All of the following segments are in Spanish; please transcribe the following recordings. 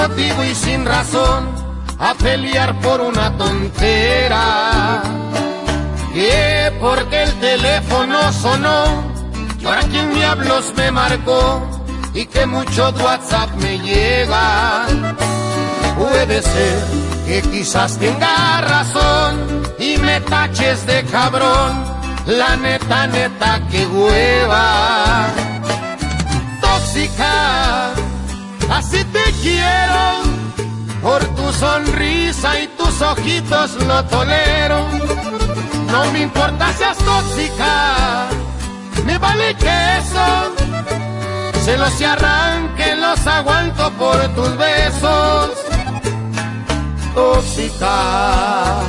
motivo y sin razón a pelear por una tontera. Que porque el teléfono sonó, y ahora quién diablos me marcó y que mucho WhatsApp me llega. Puede ser que quizás tenga razón y me taches de cabrón, la neta neta que hueva. Tóxica, así te quiero, por tu sonrisa y tus ojitos lo tolero. No me importa seas tóxica, me vale que eso se los arranque, los aguanto por tus besos. Tóxica.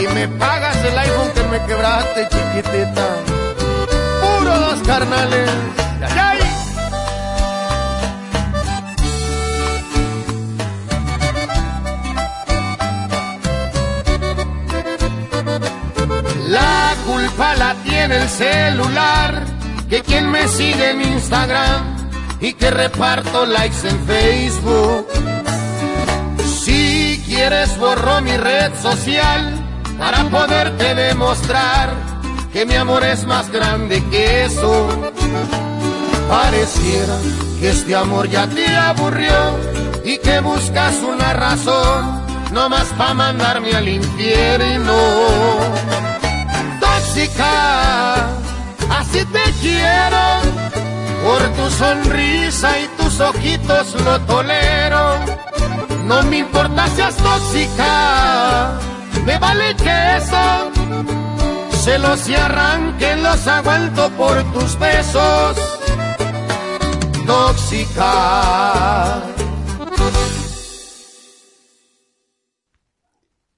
Y me pagas el iPhone que me quebraste, chiquitita. Carnales. ¡Ay, La culpa la tiene el celular, que quien me sigue en Instagram y que reparto likes en Facebook. Si quieres borro mi red social para poderte demostrar que mi amor es más grande que eso. Pareciera que este amor ya te aburrió y que buscas una razón no más para mandarme al infierno tóxica, así te quiero, por tu sonrisa y tus ojitos lo tolero. No me importa seas tóxica, me vale que eso, celos y arranquen los aguanto por tus besos. Tóxica.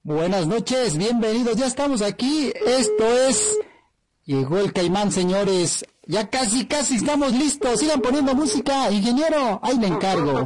Buenas noches, bienvenidos, ya estamos aquí. Esto es... Llegó el caimán, señores. Ya casi, casi estamos listos. Sigan poniendo música, ingeniero. Ahí le encargo.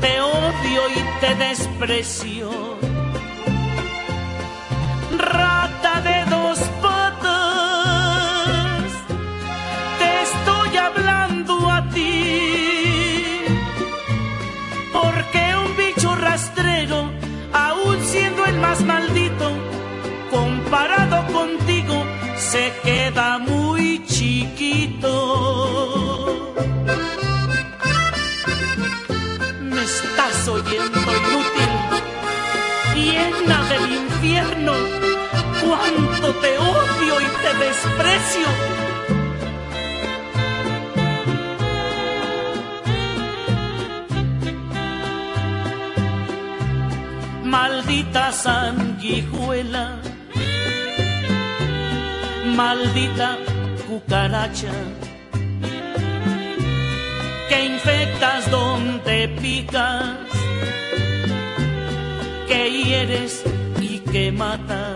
te odio y te desprecio. Maldita sanguijuela, maldita cucaracha. Que infectas donde picas, que hieres y que matas.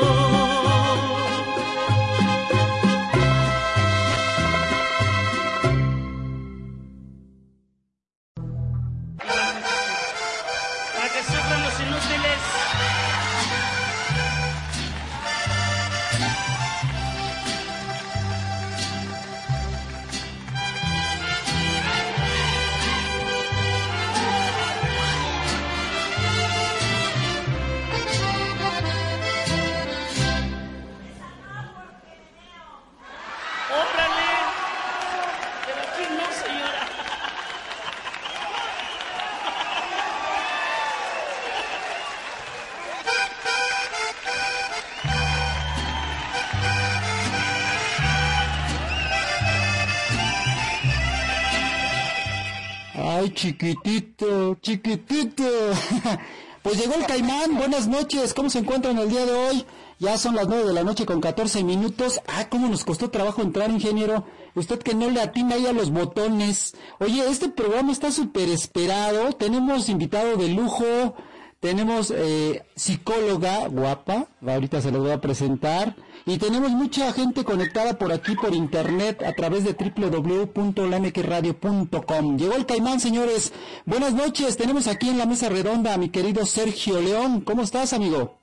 Chiquitito, chiquitito. Pues llegó el caimán, buenas noches, ¿cómo se encuentran el día de hoy? Ya son las nueve de la noche con 14 minutos. Ah, cómo nos costó trabajo entrar, ingeniero. Usted que no le atina ahí a los botones. Oye, este programa está súper esperado. Tenemos invitado de lujo. Tenemos eh, psicóloga guapa. Ahorita se los voy a presentar. Y tenemos mucha gente conectada por aquí por internet a través de www.lamqradio.com. Llegó el caimán, señores. Buenas noches. Tenemos aquí en la mesa redonda a mi querido Sergio León. ¿Cómo estás, amigo?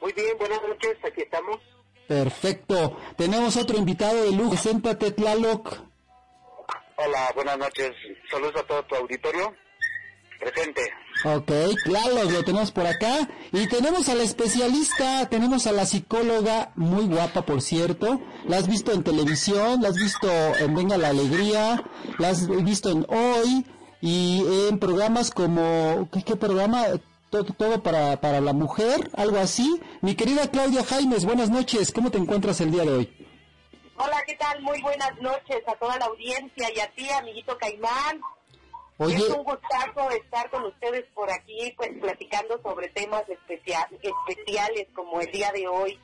Muy bien, buenas noches. Aquí estamos. Perfecto. Tenemos otro invitado de lujo. Siéntate, Tlaloc. Hola, buenas noches. Saludos a todo tu auditorio. Presente. Ok, claro, lo tenemos por acá. Y tenemos a la especialista, tenemos a la psicóloga, muy guapa por cierto. La has visto en televisión, la has visto en Venga la Alegría, la has visto en Hoy y en programas como, ¿qué, programa? Todo, todo para, para la mujer, algo así. Mi querida Claudia Jaimes, buenas noches, ¿cómo te encuentras el día de hoy? Hola, ¿qué tal? Muy buenas noches a toda la audiencia y a ti, amiguito Caimán. Oye, es un gustazo estar con ustedes por aquí, pues platicando sobre temas especial, especiales como el día de hoy.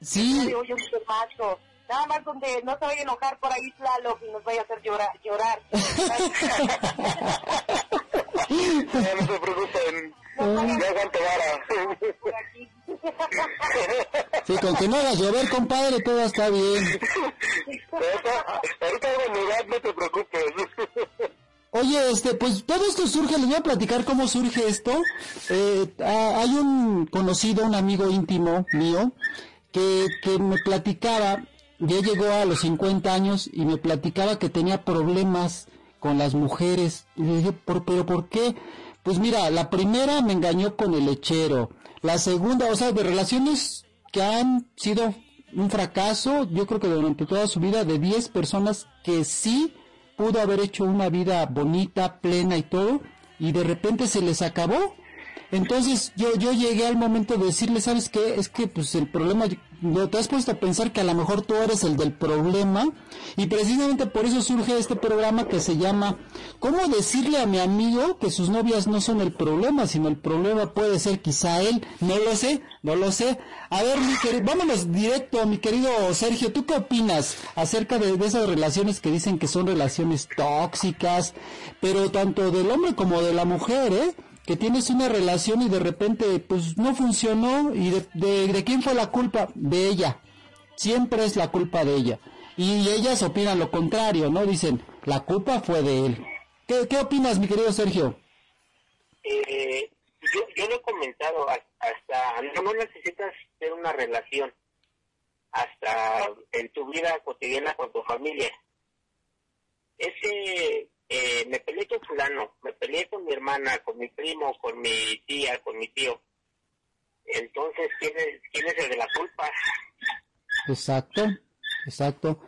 Sí. El día de hoy un temazo. Nada más donde no se vaya a enojar por ahí Tlaloc y nos vaya a hacer llorar. llorar. no se preocupen. Ya. Por aquí. Sí, con que no hagas llover, compadre, todo está bien. Ahorita, ahorita hago no te preocupes. Oye, este, pues todo esto surge, les voy a platicar cómo surge esto. Eh, hay un conocido, un amigo íntimo mío, que, que me platicaba, ya llegó a los 50 años y me platicaba que tenía problemas con las mujeres. Y le dije, ¿Por, ¿pero por qué? Pues mira, la primera me engañó con el lechero. La segunda, o sea, de relaciones que han sido un fracaso, yo creo que durante toda su vida, de 10 personas que sí pudo haber hecho una vida bonita, plena y todo, y de repente se les acabó. Entonces yo, yo llegué al momento de decirle, ¿sabes qué? Es que pues el problema te has puesto a pensar que a lo mejor tú eres el del problema y precisamente por eso surge este programa que se llama ¿Cómo decirle a mi amigo que sus novias no son el problema, sino el problema puede ser quizá él? No lo sé, no lo sé. A ver, mi querido, vámonos directo, mi querido Sergio, ¿tú qué opinas acerca de, de esas relaciones que dicen que son relaciones tóxicas, pero tanto del hombre como de la mujer, ¿eh? Que tienes una relación y de repente pues no funcionó y de, de, quién fue la culpa de ella. Siempre es la culpa de ella. Y ellas opinan lo contrario no dicen la culpa fue de él. Qué, qué opinas mi querido Sergio eh, yo, yo lo he comentado hasta no necesitas tener una relación hasta en tu vida cotidiana con tu familia. Ese eh, me peleé con fulano, me peleé con mi hermana, con mi primo, con mi tía, con mi tío. Entonces, ¿quién es, quién es el de la culpa? Exacto, exacto.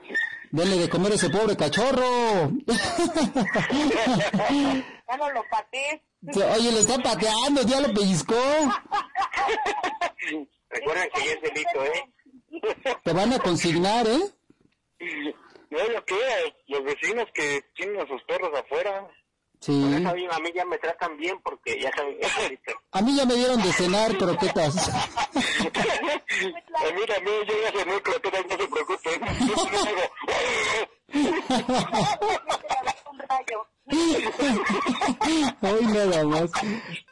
Denle de comer a ese pobre cachorro. Ya no lo patees. Oye, le está pateando, ya lo pellizcó. Recuerden que ya es delito, ¿eh? Te van a consignar, ¿eh? No lo que los vecinos que tienen a sus perros afuera. Sí. Por eso a mí, ya me tratan bien porque ya saben. A mí ya me dieron de cenar croquetas. a mí también, yo ya muy croquetas, no se preocupen. Un rayo. Hoy nada más.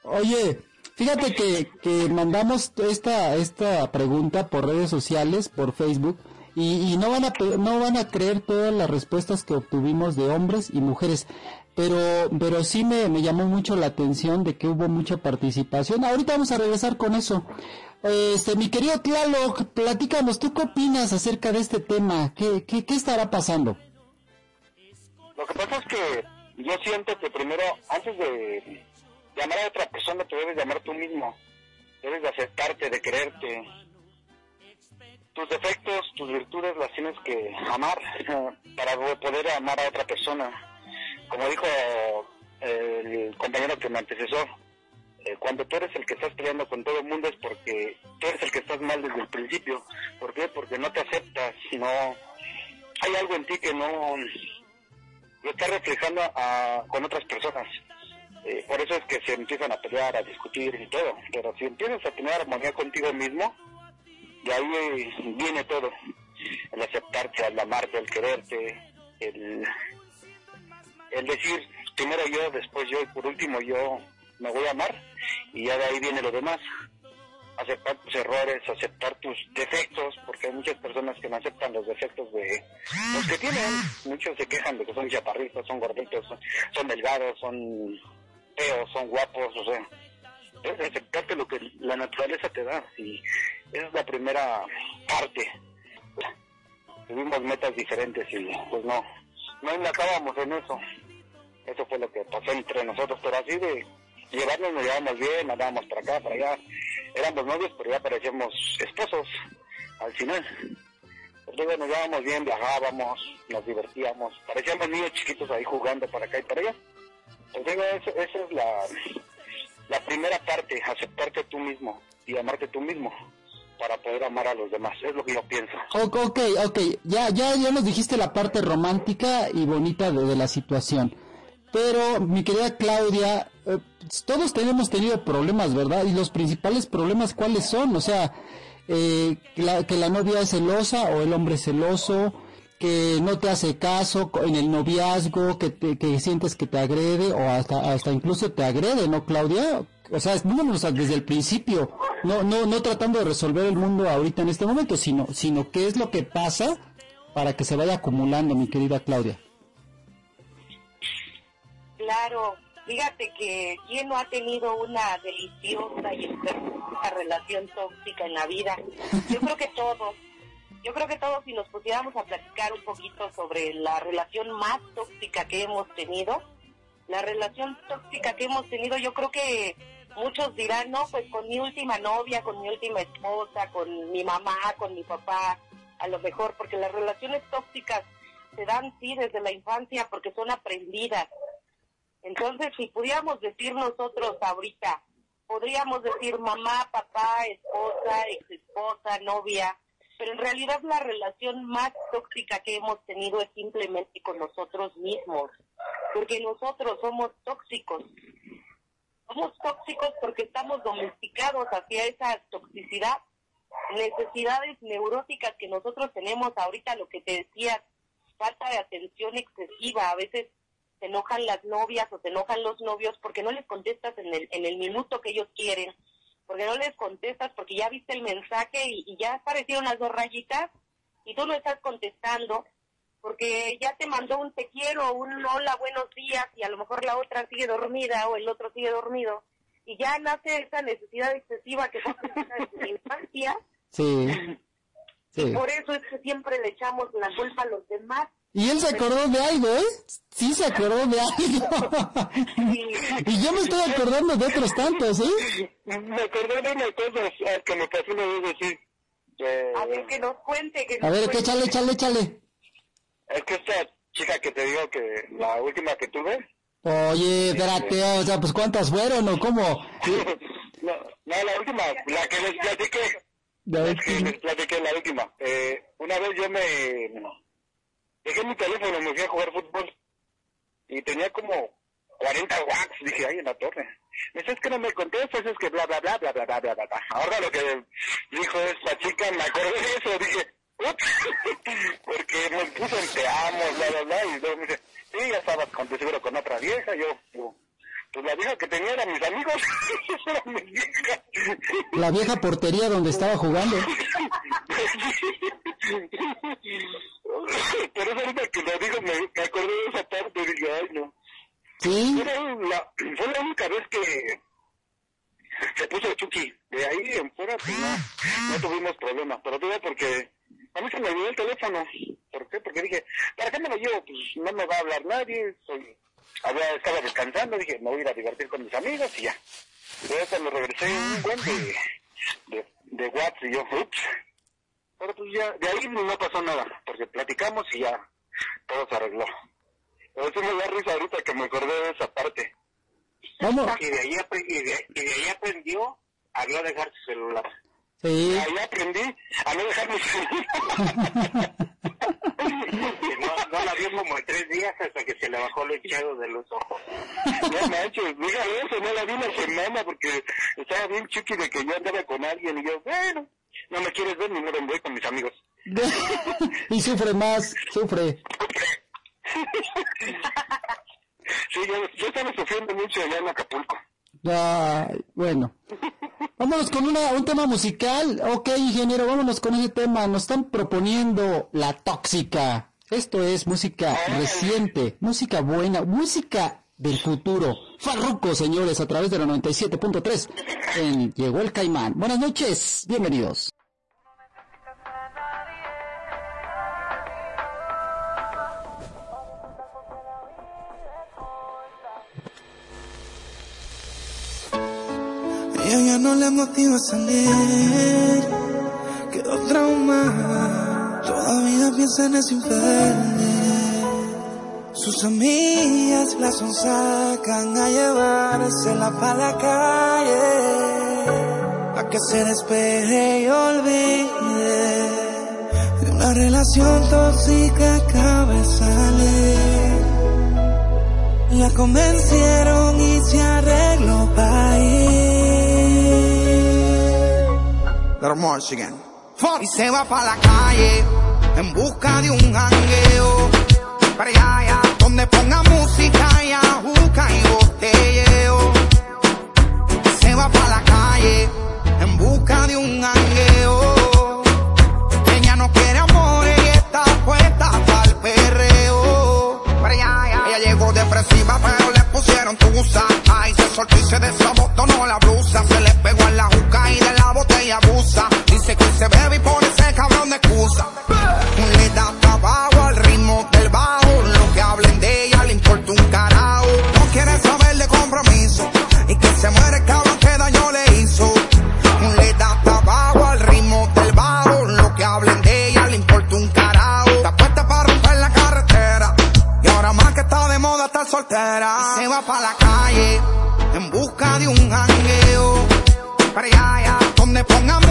Oye, fíjate que, que mandamos esta, esta pregunta por redes sociales, por Facebook, y, y no van a no van a creer todas las respuestas que obtuvimos de hombres y mujeres. Pero, pero sí me, me llamó mucho la atención de que hubo mucha participación. Ahorita vamos a regresar con eso. Este, mi querido Tlaloc, platícanos, ¿tú qué opinas acerca de este tema? ¿Qué, qué, qué estará pasando? Lo que pasa es que yo siento que primero, antes de llamar a otra persona, te debes llamar tú mismo. Debes de aceptarte, de quererte. Tus defectos, tus virtudes las tienes que amar para poder amar a otra persona. Como dijo el compañero que me antecesó, eh, cuando tú eres el que estás peleando con todo el mundo es porque tú eres el que estás mal desde el principio. ¿Por qué? Porque no te aceptas, no... Hay algo en ti que no lo está reflejando a- con otras personas. Eh, por eso es que se empiezan a pelear, a discutir y todo. Pero si empiezas a tener armonía contigo mismo, de ahí eh, viene todo. El aceptarte, el amarte, el quererte, el, decir primero yo, después yo y por último yo me voy a amar y ya de ahí viene lo demás. Aceptar tus errores, aceptar tus defectos, porque hay muchas personas que no aceptan los defectos de los que tienen. Muchos se quejan de que son chaparritos, son gorditos, son, son delgados, son feos, son guapos, o sea, aceptarte lo que la naturaleza te da y esa es la primera parte. Tuvimos metas diferentes y pues no, no acabamos en eso. Eso fue lo que pasó entre nosotros, pero así de llevarnos nos llevábamos bien, andábamos para acá, para allá. Éramos novios, pero ya parecíamos esposos al final. Pues digo, nos llevábamos bien, viajábamos, nos divertíamos, parecíamos niños chiquitos ahí jugando para acá y para allá. Pues digo, eso- esa es la, la primera parte, aceptarte tú mismo y amarte tú mismo para poder amar a los demás, es lo que yo pienso. Ok, ok. Ya, ya, ya nos dijiste la parte romántica y bonita de, la situación. Pero, mi querida Claudia, eh, todos tenemos tenido problemas, ¿verdad? Y los principales problemas, ¿cuáles son? O sea, eh, que, la, que la novia es celosa o el hombre celoso, que no te hace caso en el noviazgo, que, te- que sientes que te agrede o hasta, hasta incluso te agrede, ¿no, Claudia? O sea, desde el principio, no, no, no tratando de resolver el mundo ahorita en este momento, sino, sino qué es lo que pasa para que se vaya acumulando, mi querida Claudia. Claro, fíjate que quién no ha tenido una deliciosa y enfermiza relación tóxica en la vida. Yo creo que todos, yo creo que todos si nos pusiéramos a platicar un poquito sobre la relación más tóxica que hemos tenido, la relación tóxica que hemos tenido, yo creo que muchos dirán, no, pues con mi última novia, con mi última esposa, con mi mamá, con mi papá, a lo mejor, porque las relaciones tóxicas se dan sí desde la infancia porque son aprendidas. Entonces, si pudiéramos decir nosotros ahorita, podríamos decir mamá, papá, esposa, ex esposa, novia, pero en realidad la relación más tóxica que hemos tenido es simplemente con nosotros mismos, porque nosotros somos tóxicos. Somos tóxicos porque estamos domesticados hacia esa toxicidad, necesidades neuróticas que nosotros tenemos ahorita, lo que te decía, falta de atención excesiva, a veces se enojan las novias o se enojan los novios porque no les contestas en el, en el minuto que ellos quieren, porque no les contestas porque ya viste el mensaje y, y ya aparecieron las dos rayitas y tú no estás contestando porque ya te mandó un te quiero, un hola, buenos días y a lo mejor la otra sigue dormida o el otro sigue dormido y ya nace esa necesidad excesiva que fue desde la infancia Sí, sí. por eso es que siempre le echamos la culpa a los demás Y él se acordó de algo, ¿eh? Sí se acordó de algo. y yo me estoy acordando de otros tantos, ¿eh? Me acordé de una cosa que me pasó una vez así. A ver, que nos cuente. Que nos A ver, cuente. que échale, échale, échale. Es que esta chica que te digo que la última que tuve. Oye, espérate, o sea, pues ¿cuántas fueron o cómo? no, no, la última, la que les platiqué. La es que les platiqué la última. Eh, una vez yo me... Dejé mi teléfono, me fui a jugar fútbol. Y tenía como 40 watts. Dije, ay, en la torre. Me dice, es que no me contestas, es que bla, bla, bla, bla, bla, bla, bla, bla. Ahora lo que dijo esta chica, me acordé de eso. Dije, porque me puso en te amo, bla, bla, bla, y luego me dice, sí, ya estabas con, de seguro con otra vieja, yo, yo, pues la vieja que tenía eran mis amigos, eran mis viejas. La vieja portería donde estaba jugando. Pero eso ahorita que lo digo, me, me acordé de esa parte, dije, ay, no. Sí, Era la, fue la única vez que se puso Chucky. De ahí en fuera, pues no, no tuvimos problemas. Pero tuve porque a mí se me olvidó el teléfono. ¿Por qué? Porque dije, ¿para qué me lo llevo? Pues no me va a hablar nadie. Soy, había, estaba descansando, dije, me voy a ir a divertir con mis amigos y ya. Luego cuando regresé un buen de, de, de WhatsApp y yo, ups. Pero pues ya, de ahí no pasó nada, porque platicamos y ya todo se arregló. Pero sí me da risa ahorita que me acordé de esa parte. vamos. Y de ahí, y de, y de ahí aprendió a no dejar su celular. Sí. Ahí aprendí a no dejar. Que no, no la vio como en tres días hasta que se le bajó lo hinchado de los ojos. No manches, diga eso, no la vi una semana porque estaba bien chiqui de que yo andaba con alguien y yo, bueno, no me quieres ver, ni me voy con mis amigos. y sufre más, sufre. Sí, yo, yo estaba sufriendo mucho allá en Acapulco. Ay, bueno. Vámonos con una, un tema musical. Ok, ingeniero, vámonos con ese tema. Nos están proponiendo La Tóxica. Esto es música reciente, música buena, música del futuro. Farruco, señores, a través de la 97.3 en Llegó el Caimán. Buenas noches, bienvenidos. Ella ya no le motiva a salir, quedó traumada, todavía piensa en ese infeliz. Sus amigas la sonsacan a llevársela para la calle, a que se despeje y olvide de una relación tóxica que acaba. La convencieron y se arregló para ir. Y se va para la calle en busca de un jangueo. Para allá, allá, donde ponga música y ajuca y botelleo. Y se va para la calle en busca de un jangueo. Ella no quiere amor y está puesta para el perreo. Para allá, allá. Ella llegó depresiva, pero le pusieron tusa. Ay, se soltó y se desabotonó la blusa. Se le pegó en la abusa. Dice que se bebe y pone ese cabrón de excusa. Le da trabajo al ritmo del bajo. Lo que hablen de ella le importa un carajo. No quiere saber de compromiso. Y que se muere el cabrón que daño le hizo. Le da trabajo al ritmo del bajo. Lo que hablen de ella le importa un carajo. Está puesta para romper la carretera. Y ahora más que está de moda estar soltera. Se va para la calle en busca de un jangueo. Para allá, me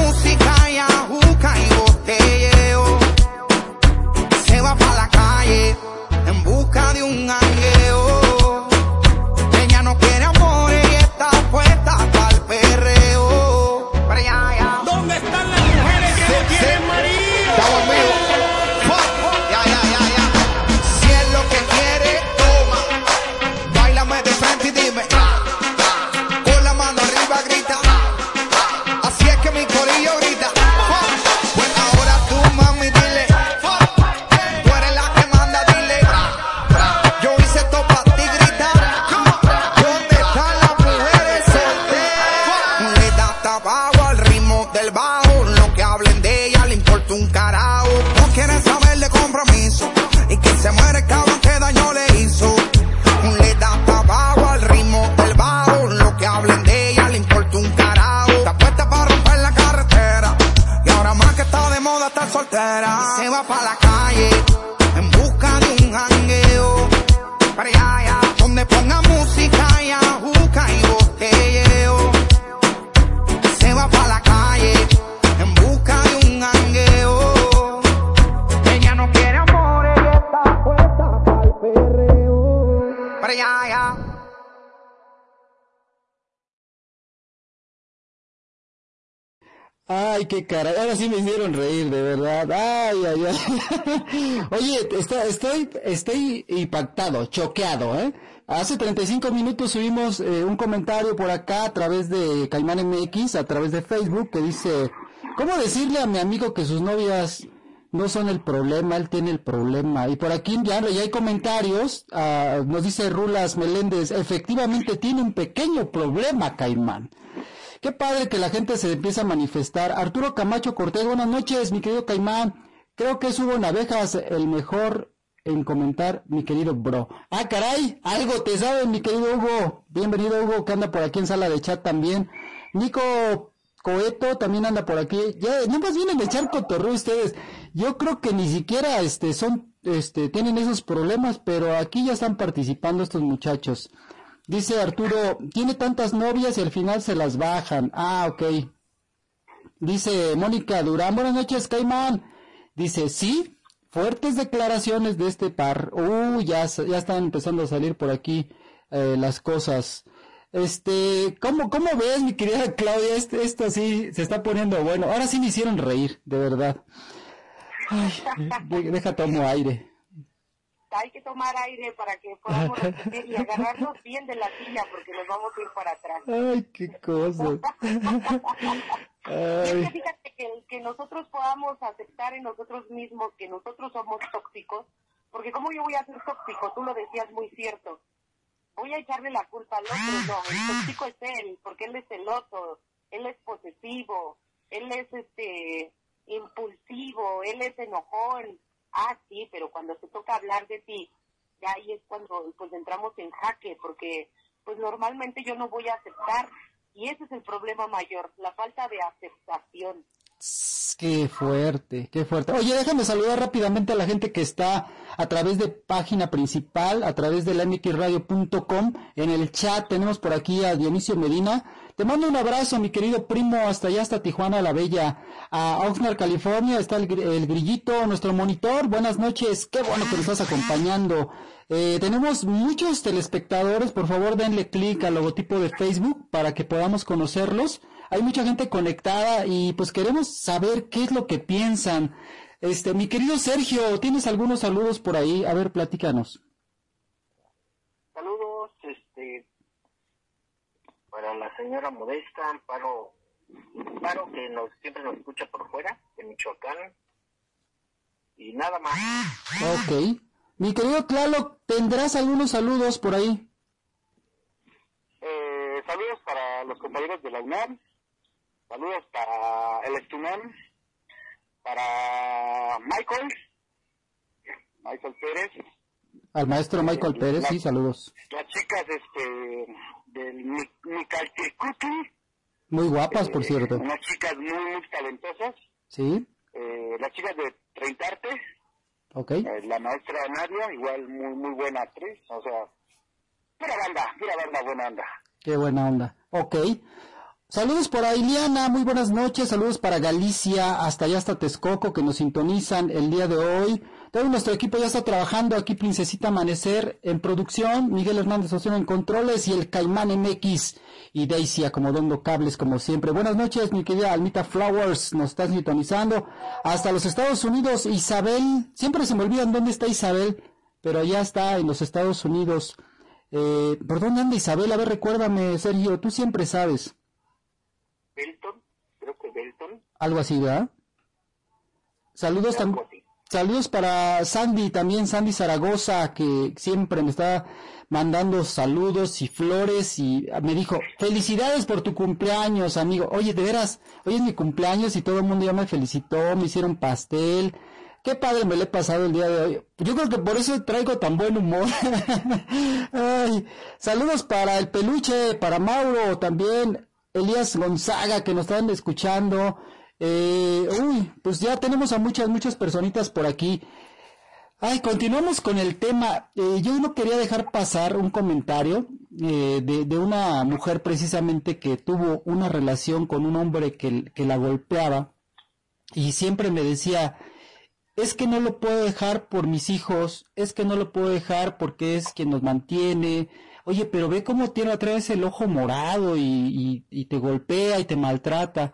estoy, estoy impactado, choqueado, ¿eh? Hace 35 minutos subimos eh, un comentario por acá a través de Caimán MX, a través de Facebook, que dice, ¿cómo decirle a mi amigo que sus novias no son el problema, él tiene el problema? Y por aquí ya, ya hay comentarios, ah, nos dice Rulas Meléndez, efectivamente tiene un pequeño problema, Caimán. Qué padre que la gente se empieza a manifestar. Arturo Camacho Cortés, buenas noches, mi querido Caimán. Creo que es Hugo Navejas el mejor en comentar, mi querido bro. Ah, caray, algo te sabe, mi querido Hugo. Bienvenido, Hugo, que anda por aquí en sala de chat también. Nico Coeto también anda por aquí. Ya, no más vienen a echar cotorreo ustedes. Yo creo que ni siquiera este son, este, tienen esos problemas, pero aquí ya están participando estos muchachos. Dice Arturo, tiene tantas novias y al final se las bajan. Ah, ok. Dice Mónica Durán, buenas noches, Caimán. Dice, sí, fuertes declaraciones de este par. Uh, ya, ya están empezando a salir por aquí eh, las cosas. Este, ¿cómo, ¿cómo ves, mi querida Claudia? Este, esto sí se está poniendo bueno. Ahora sí me hicieron reír, de verdad. Ay, de- deja tomo aire. Hay que tomar aire para que podamos repetir y agarrarnos bien de la silla porque nos vamos a ir para atrás. Ay, qué cosas. Es Ay. que fíjate que, que nosotros podamos aceptar en nosotros mismos que nosotros somos tóxicos, porque como yo voy a ser tóxico, tú lo decías muy cierto, voy a echarle la culpa al otro, no, el tóxico es él, porque él es celoso, él es posesivo, él es este impulsivo, él es enojón, ah sí, pero cuando se toca hablar de ti, ya ahí es cuando pues entramos en jaque, porque pues normalmente yo no voy a aceptar y ese es el problema mayor, la falta de aceptación. Qué fuerte, qué fuerte. Oye, déjame saludar rápidamente a la gente que está a través de página principal, a través de la mxradio.com. En el chat tenemos por aquí a Dionisio Medina. Te mando un abrazo, mi querido primo, hasta allá, hasta Tijuana la Bella. A Oxnard, California, está el, el grillito, nuestro monitor. Buenas noches, qué bueno que nos estás acompañando. Eh, tenemos muchos telespectadores, por favor denle clic al logotipo de Facebook para que podamos conocerlos. Hay mucha gente conectada y pues queremos saber qué es lo que piensan. Este, mi querido Sergio, ¿tienes algunos saludos por ahí? A ver, platícanos. Saludos, este, para la señora Modesta, Amparo, Amparo que nos, siempre nos escucha por fuera, de Michoacán, y nada más. Ok. Mi querido Tlaloc, ¿tendrás algunos saludos por ahí? Eh, saludos para los compañeros de la UNAM, saludos para el para Michael, Michael Pérez, Al maestro Michael Pérez, sí, saludos. las chicas este del Mi- Micaltircuti, Muy guapas, por eh, cierto. unas chicas muy, muy talentosas, Sí, eh, las chicas de Treintarte, ok. eh, la maestra Nadia, igual muy, muy buena actriz, o sea, pura banda, pura banda, buena onda. Qué buena onda. Ok. Saludos para Iliana, muy buenas noches. Saludos para Galicia, hasta allá hasta Texcoco, que nos sintonizan el día de hoy. Todo nuestro equipo ya está trabajando aquí, Princesita Amanecer en producción, Miguel Hernández Oceno en controles y el Caimán MX y Daisy acomodando cables como siempre. Buenas noches, mi querida Almita Flowers, nos está sintonizando. Hasta los Estados Unidos, Isabel, siempre se me olvidan dónde está Isabel, pero allá está en los Estados Unidos. Eh, ¿Por dónde anda Isabel? A ver, recuérdame, Sergio, tú siempre sabes. Belton, creo que Belton, Algo así, ¿verdad? Saludos también. Saludos para Sandy, también Sandy Zaragoza, que siempre me está mandando saludos y flores y me dijo, felicidades por tu cumpleaños, amigo. Oye, de veras, hoy es mi cumpleaños y todo el mundo ya me felicitó, me hicieron pastel. qué padre me le he pasado el día de hoy. Yo creo que por eso traigo tan buen humor. Ay, saludos para el peluche, para Mauro también, Elías Gonzaga que nos están escuchando. Eh, uy, pues ya tenemos a muchas, muchas personitas por aquí. Ay, continuamos con el tema. Eh, yo no quería dejar pasar un comentario eh, de, una mujer precisamente que tuvo una relación con un hombre que, que la golpeaba y siempre me decía, es que no lo puedo dejar por mis hijos, es que no lo puedo dejar porque es quien nos mantiene. Oye, pero ve cómo tiene otra vez el ojo morado y, te golpea y te maltrata.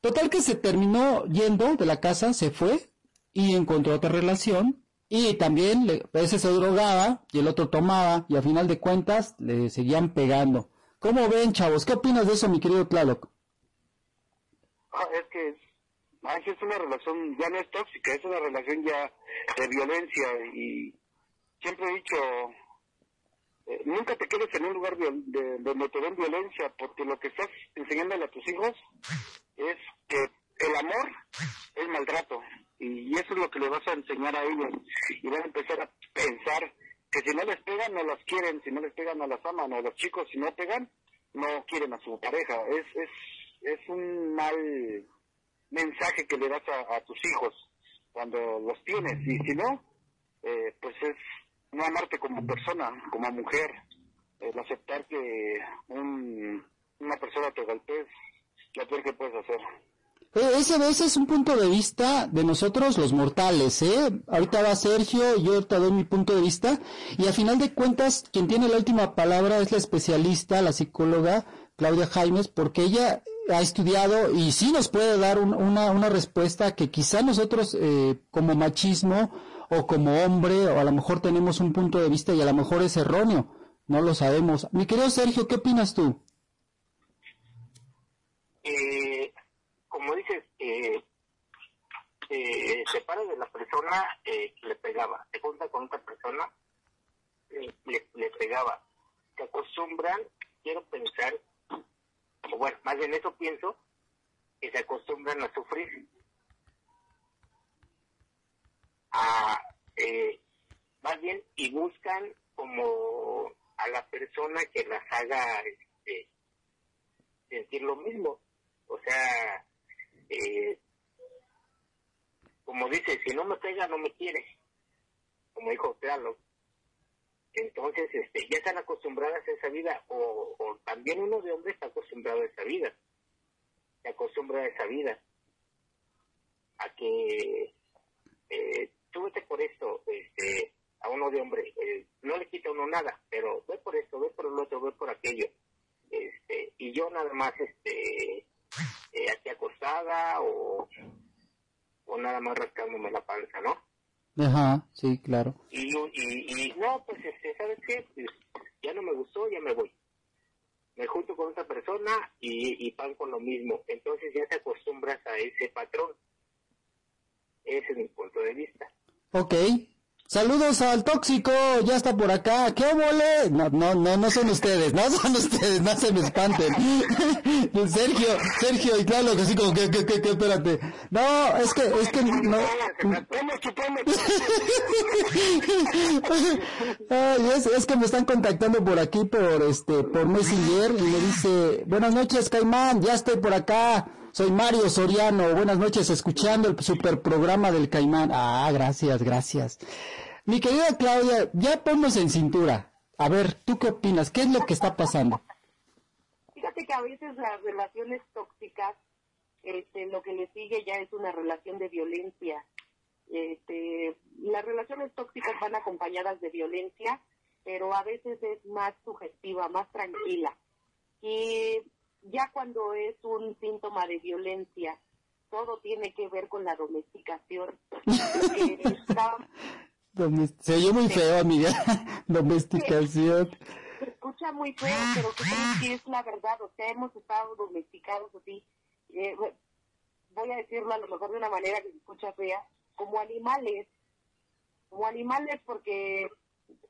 Total que se terminó yendo de la casa, se fue y encontró otra relación y también ese se drogaba y el otro tomaba y a final de cuentas le seguían pegando. ¿Cómo ven, chavos? ¿Qué opinas de eso, mi querido Tlaloc? Ah, es que es una relación, ya no es tóxica, es una relación ya de violencia y siempre he dicho, eh, nunca te quedes en un lugar de, donde te den violencia porque lo que estás enseñándole a tus hijos es que el amor es maltrato y eso es lo que le vas a enseñar a ellos y van a empezar a pensar que si no les pegan no las quieren, si no les pegan no las aman o los chicos si no pegan no quieren a su pareja, es, es, es un mal mensaje que le das a, tus hijos cuando los tienes y si no, eh, pues es no amarte como persona, como mujer, el aceptar que un, una persona te golpee lo peor que puedes hacer. Eh, ese, ese es un punto de vista de nosotros los mortales, ¿eh? Ahorita va Sergio, yo te doy mi punto de vista, y a final de cuentas, quien tiene la última palabra es la especialista, la psicóloga Claudia Jaimes, porque ella ha estudiado y sí nos puede dar una, una respuesta que quizá nosotros eh, como machismo o como hombre, o a lo mejor tenemos un punto de vista y a lo mejor es erróneo, no lo sabemos. Mi querido Sergio, ¿qué opinas tú? Eh, como dices, eh, eh, se para de la persona eh, que le pegaba, se junta con otra persona, le, le pegaba. Se acostumbran, quiero pensar, o bueno, más bien eso pienso, que se acostumbran a sufrir. A, eh, más bien, y buscan como a la persona que las haga este, sentir lo mismo. O sea, eh, como dice, si no me pega, no me quiere, como dijo Tealo. Entonces, este, ya están acostumbradas a esa vida, o, o también uno de hombre está acostumbrado a esa vida, se acostumbra a esa vida, a que eh, tú vete por esto, este, a uno de hombre, eh, no le quita uno nada, pero ve por esto, ve por el otro, ve por aquello, este, y yo nada más, este, eh, aquí acostada o, o nada más rascándome la panza, ¿no? Ajá, sí, claro. Y, y, y no, pues, este, ¿sabes qué? Pues, ya no me gustó, ya me voy. Me junto con otra persona y, y pan con lo mismo. Entonces ya te acostumbras a ese patrón. Ese es mi punto de vista. Ok, Saludos al tóxico, ya está por acá. ¿Qué mole? No, no, no, no son ustedes, no son ustedes, no se me espanten. Sergio, Sergio, y claro, que así como que, que, que, que, espérate. No, es que, es que no. Ay, es, es que me están contactando por aquí por este, por Messenger y me dice, buenas noches, Caimán, ya estoy por acá. Soy Mario Soriano, buenas noches, escuchando el super programa del Caimán. Ah, gracias, gracias. Mi querida Claudia, ya ponnos en cintura. A ver, ¿tú qué opinas? ¿Qué es lo que está pasando? Fíjate que a veces las relaciones tóxicas, este, lo que le sigue ya es una relación de violencia. Este, las relaciones tóxicas van acompañadas de violencia, pero a veces es más sugestiva, más tranquila. Y ya cuando es un síntoma de violencia, todo tiene que ver con la domesticación. Se oye muy feo, amiga. domesticación. Se escucha muy feo, pero que es la verdad. O sea, hemos estado domesticados así. Eh, voy a decirlo a lo mejor de una manera que se escucha fea, como animales. Como animales porque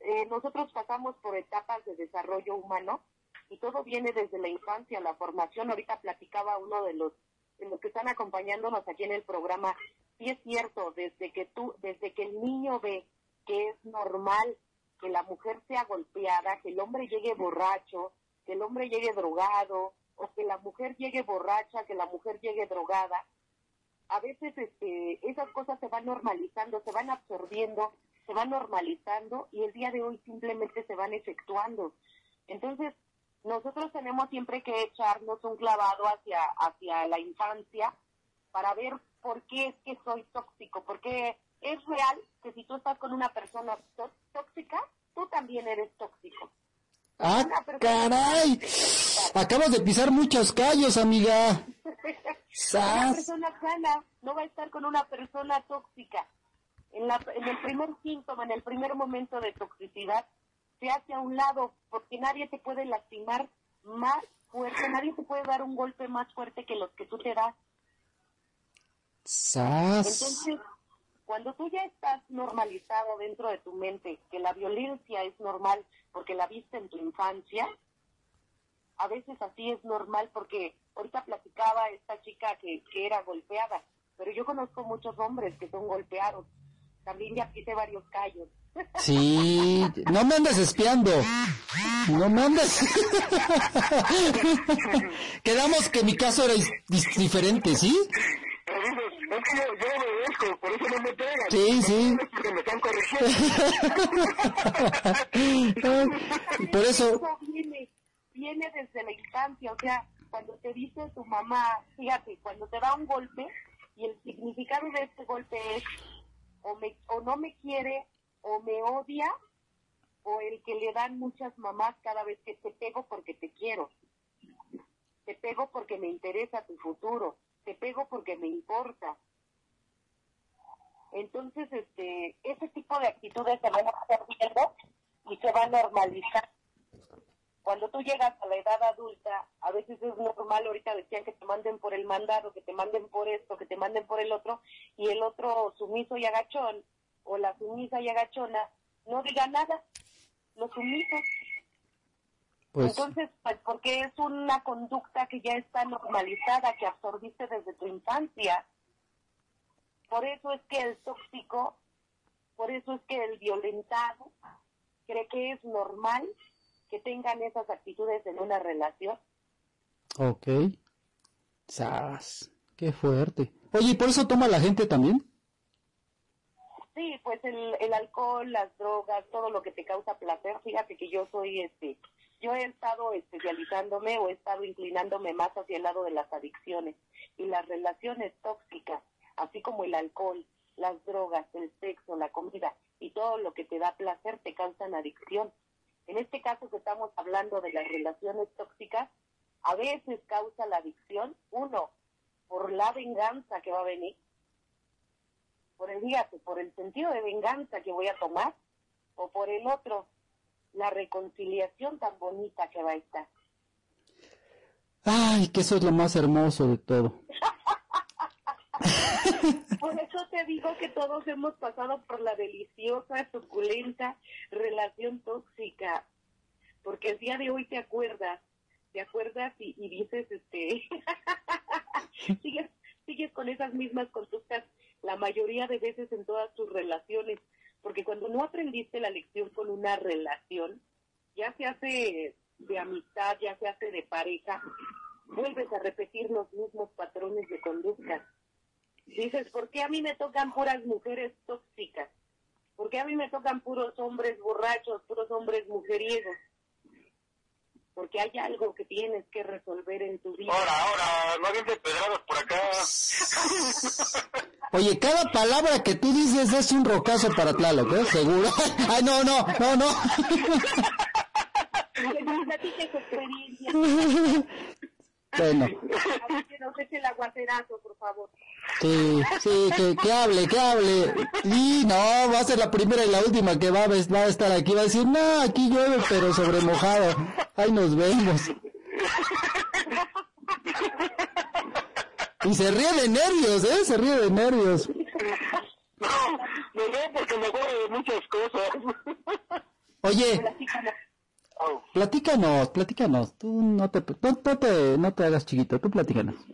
eh, nosotros pasamos por etapas de desarrollo humano y todo viene desde la infancia, la formación. Ahorita platicaba uno de los, de los que están acompañándonos aquí en el programa, sí es cierto, desde que tú, desde que el niño ve que es normal que la mujer sea golpeada, que el hombre llegue borracho, que el hombre llegue drogado, o que la mujer llegue borracha, que la mujer llegue drogada, a veces este, esas cosas se van normalizando, se van absorbiendo, se van normalizando y el día de hoy simplemente se van efectuando. Entonces, nosotros tenemos siempre que echarnos un clavado hacia, hacia la infancia para ver por qué es que soy tóxico, porque es real que si tú estás con una persona tóxica, tú también eres tóxico. ¡Ah, caray! Acabas de pisar muchos callos, amiga. una persona sana no va a estar con una persona tóxica. En, la, en el primer síntoma, en el primer momento de toxicidad, se hace a un lado porque nadie te puede lastimar más fuerte, nadie te puede dar un golpe más fuerte que los que tú te das. Entonces, cuando tú ya estás normalizado dentro de tu mente que la violencia es normal porque la viste en tu infancia, a veces así es normal porque ahorita platicaba esta chica que, que era golpeada, pero yo conozco muchos hombres que son golpeados. También ya quise varios callos. Sí, no me andes espiando. No me andes. Quedamos que mi caso era diferente, ¿sí? Es que yo, yo obedezco, por eso no me pegan. Sí, sí. Porque me están corrigiendo. por eso. Viene, viene desde la infancia, o sea, cuando te dice tu mamá, fíjate, cuando te da un golpe y el significado de este golpe es o, me, o no me quiere o me odia o el que le dan muchas mamás cada vez que te pego porque te quiero. Te pego porque me interesa tu futuro te pego porque me importa. Entonces, este, ese tipo de actitudes se van a estar viendo y se van a normalizar. Cuando tú llegas a la edad adulta, a veces es normal, ahorita decían que te manden por el mandado, que te manden por esto, que te manden por el otro, y el otro sumiso y agachón, o la sumisa y agachona, no diga nada, los sumisos pues Entonces, pues porque es una conducta que ya está normalizada, que absorbiste desde tu infancia. Por eso es que el tóxico, por eso es que el violentado cree que es normal que tengan esas actitudes en una relación. Ok. Sas, qué fuerte. Oye, ¿y por eso toma la gente también? Sí, pues el, el alcohol, las drogas, todo lo que te causa placer. Fíjate que yo soy este yo he estado especializándome o he estado inclinándome más hacia el lado de las adicciones y las relaciones tóxicas, así como el alcohol, las drogas, el sexo, la comida y todo lo que te da placer te causan adicción. En este caso que estamos hablando de las relaciones tóxicas, a veces causa la adicción, uno, por la venganza que va a venir, por el, por el sentido de venganza que voy a tomar, o por el otro, la reconciliación tan bonita que va a estar. Ay, que eso es lo más hermoso de todo. por eso te digo que todos hemos pasado por la deliciosa, suculenta relación tóxica. Porque el día de hoy te acuerdas, te acuerdas y, y dices, este, sigues, sigues con esas mismas conductas la mayoría de veces en todas tus relaciones porque cuando no aprendiste la lección con una relación, ya se hace de amistad, ya se hace de pareja, vuelves a repetir los mismos patrones de conducta. Dices, ¿por qué a mí me tocan puras mujeres tóxicas? ¿Por qué a mí me tocan puros hombres borrachos, puros hombres mujeriegos? Porque hay algo que tienes que resolver en tu vida. Ahora, ahora, no de pedradas por acá. Oye, cada palabra que tú dices es un rocazo para Tlaloc, ¿eh? Seguro. Ay, no, no, no, no. Bueno. Que nos eche el aguacerazo, por favor. Sí, sí, que, que hable, que hable. Y no, va a ser la primera y la última que va a, va a estar aquí. Va a decir, no, aquí llueve, pero sobre mojado. Ahí nos vemos. Y se ríe de nervios, ¿eh? Se ríe de nervios. No, me río porque me acuerdo de muchas cosas. Oye, platícanos, platícanos. Tú no te, no, te, no te hagas chiquito, tú platícanos.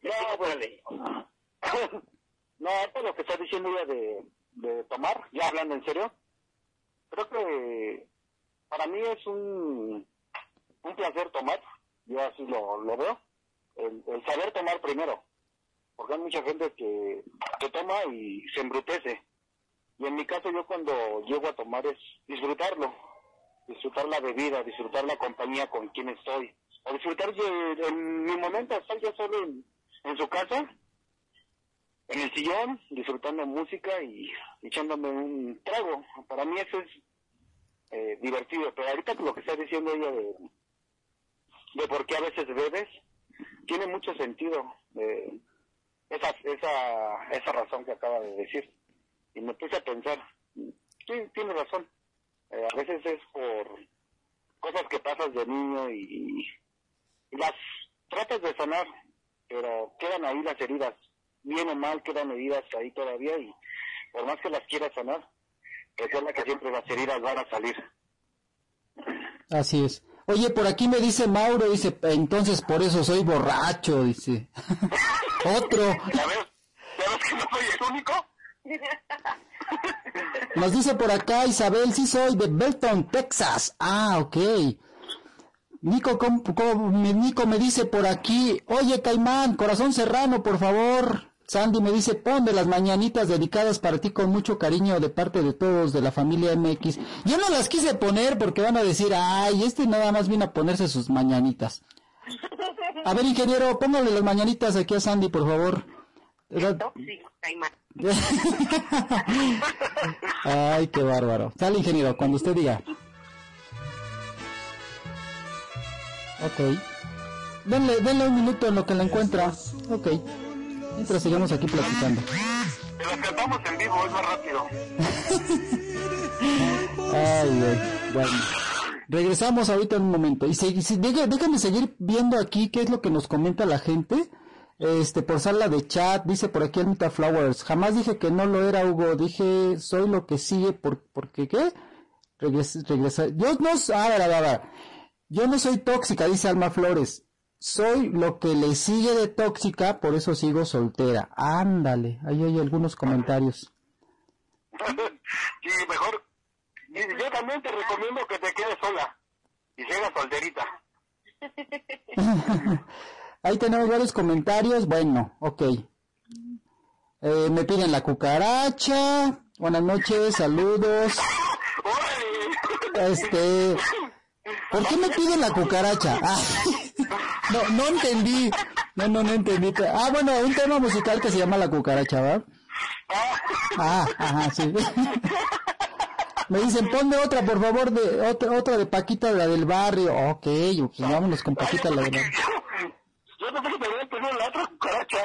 No, vale. que está diciendo ella de, de tomar, ya hablando en serio, creo que para mí es un, un placer tomar, yo así lo, lo veo, el, el saber tomar primero, porque hay mucha gente que, que toma y se embrutece. Y en mi caso yo cuando llego a tomar es disfrutarlo, disfrutar la bebida, disfrutar la compañía con quien estoy, o disfrutar de, en mi momento, estar yo solo en, su casa, en el sillón, disfrutando música y echándome un trago. Para mí eso es eh, divertido, pero ahorita lo que está diciendo ella de, de por qué a veces bebes, tiene mucho sentido eh, esa, esa, esa razón que acaba de decir. Y me puse a pensar, tiene razón, eh, a veces es por cosas que pasas de niño y, y las tratas de sanar, pero quedan ahí las heridas, bien o mal quedan heridas ahí todavía y por más que las quieras sanar, recuerda que siempre las heridas van a salir. Así es. Oye, por aquí me dice Mauro, dice, entonces por eso soy borracho, dice. Otro. ¿Ya ves? ¿Ya ves que no soy el único? Nos dice por acá Isabel, sí soy de Belton, Texas. Ah, ok. Nico, Nico me dice por aquí, oye Caimán, corazón serrano, por favor. Sandy me dice, ponme las mañanitas dedicadas para ti con mucho cariño de parte de todos de la familia MX. Yo no las quise poner porque van a decir, ay, este nada más vino a ponerse sus mañanitas. A ver, ingeniero, póngale las mañanitas aquí a Sandy, por favor. Caimán. Ay, qué bárbaro. Sale, ingeniero, cuando usted diga. Ok. Denle, denle un minuto en lo que la encuentra. Ok. Mientras sigamos aquí platicando. Te las cantamos en vivo, es más rápido. Ay, bueno. Regresamos ahorita en un momento. Y se- deje- déjame seguir viendo aquí qué es lo que nos comenta la gente. Este, por sala de chat, dice por aquí Almita Flowers. Jamás dije que no lo era, Hugo. Dije, soy lo que sigue por, porque, ¿qué? Regresa, regresa. Yo no, s- a ver, a ver, a ver. Yo no soy tóxica, dice Alma Flores. Soy lo que le sigue de tóxica, por eso sigo soltera. Ándale, ahí hay algunos comentarios. sí, mejor. Yo también te recomiendo que te quedes sola y sigas solterita. Ahí tenemos varios comentarios. Bueno, ok. Eh, me piden la cucaracha. Buenas noches, saludos. Este, ¿por qué me piden la cucaracha? Ah, no, no entendí. No, no, no entendí. Ah, bueno, un tema musical que se llama la cucaracha, ¿va? Ah, ajá, sí. Me dicen, ponme otra, por favor, de otra, otra de Paquita, la del barrio. Ok, pues vámonos con Paquita, la del barrio. Yo no sé que voy a poner la otra cucaracha.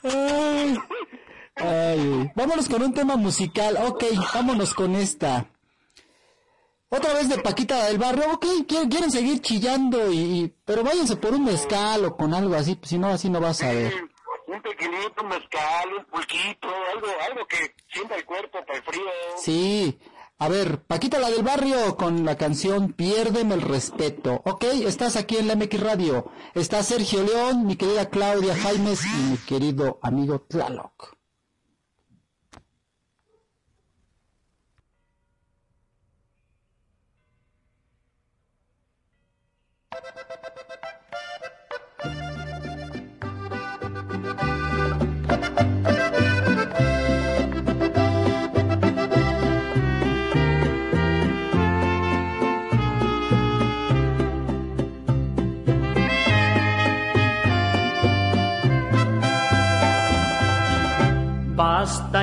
Ay, ay, vámonos con un tema musical. Ok, vámonos con esta. Otra vez de Paquita del Barrio. Ok, quieren, quieren seguir chillando y, y- pero váyanse por un mezcal o con algo así, si no, así no vas a ver. Un tequilito, un mezcal, un pulquito, algo, algo que sienta el cuerpo para el frío. Sí. A ver, Paquita la del Barrio con la canción Piérdeme el respeto. Ok, estás aquí en la MX Radio. Está Sergio León, mi querida Claudia Jaimes y mi querido amigo Tlaloc.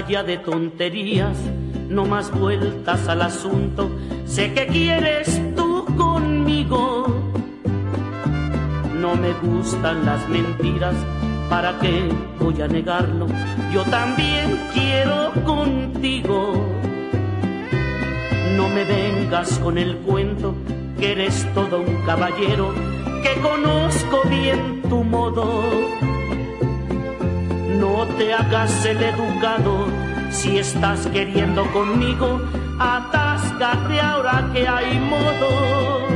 De tonterías, no más vueltas al asunto. Sé que quieres tú conmigo. No me gustan las mentiras, ¿para qué voy a negarlo? Yo también quiero contigo. No me vengas con el cuento que eres todo un caballero, que conozco bien tu modo te hagas el educado, Si estás queriendo conmigo, atáscate ahora que hay modo.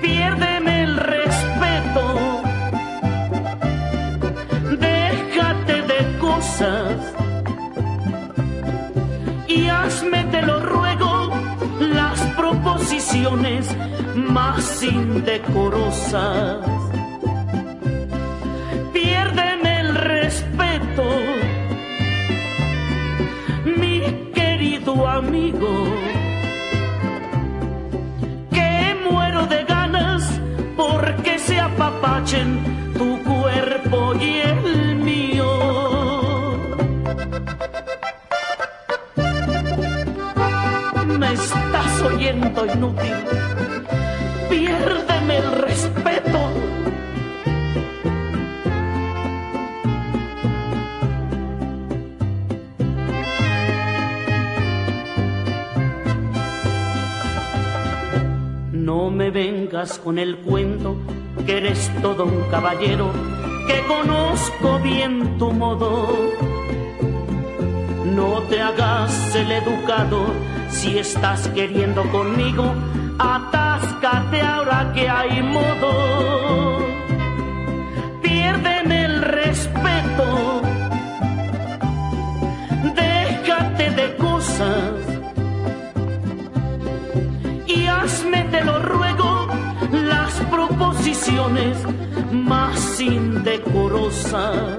Piérdeme el respeto. Déjate de cosas. Y hazme, te lo ruego, las proposiciones más indecorosas. Amigo, que muero de ganas porque se apapachen tu cuerpo y el mío. Me estás oyendo inútil, con el cuento que eres todo un caballero, que conozco bien tu modo. No te hagas el educado si estás queriendo conmigo, atáscate ahora que hay modo. Piérdeme el respeto, déjate de cosas y hazme, lo más indecorosas.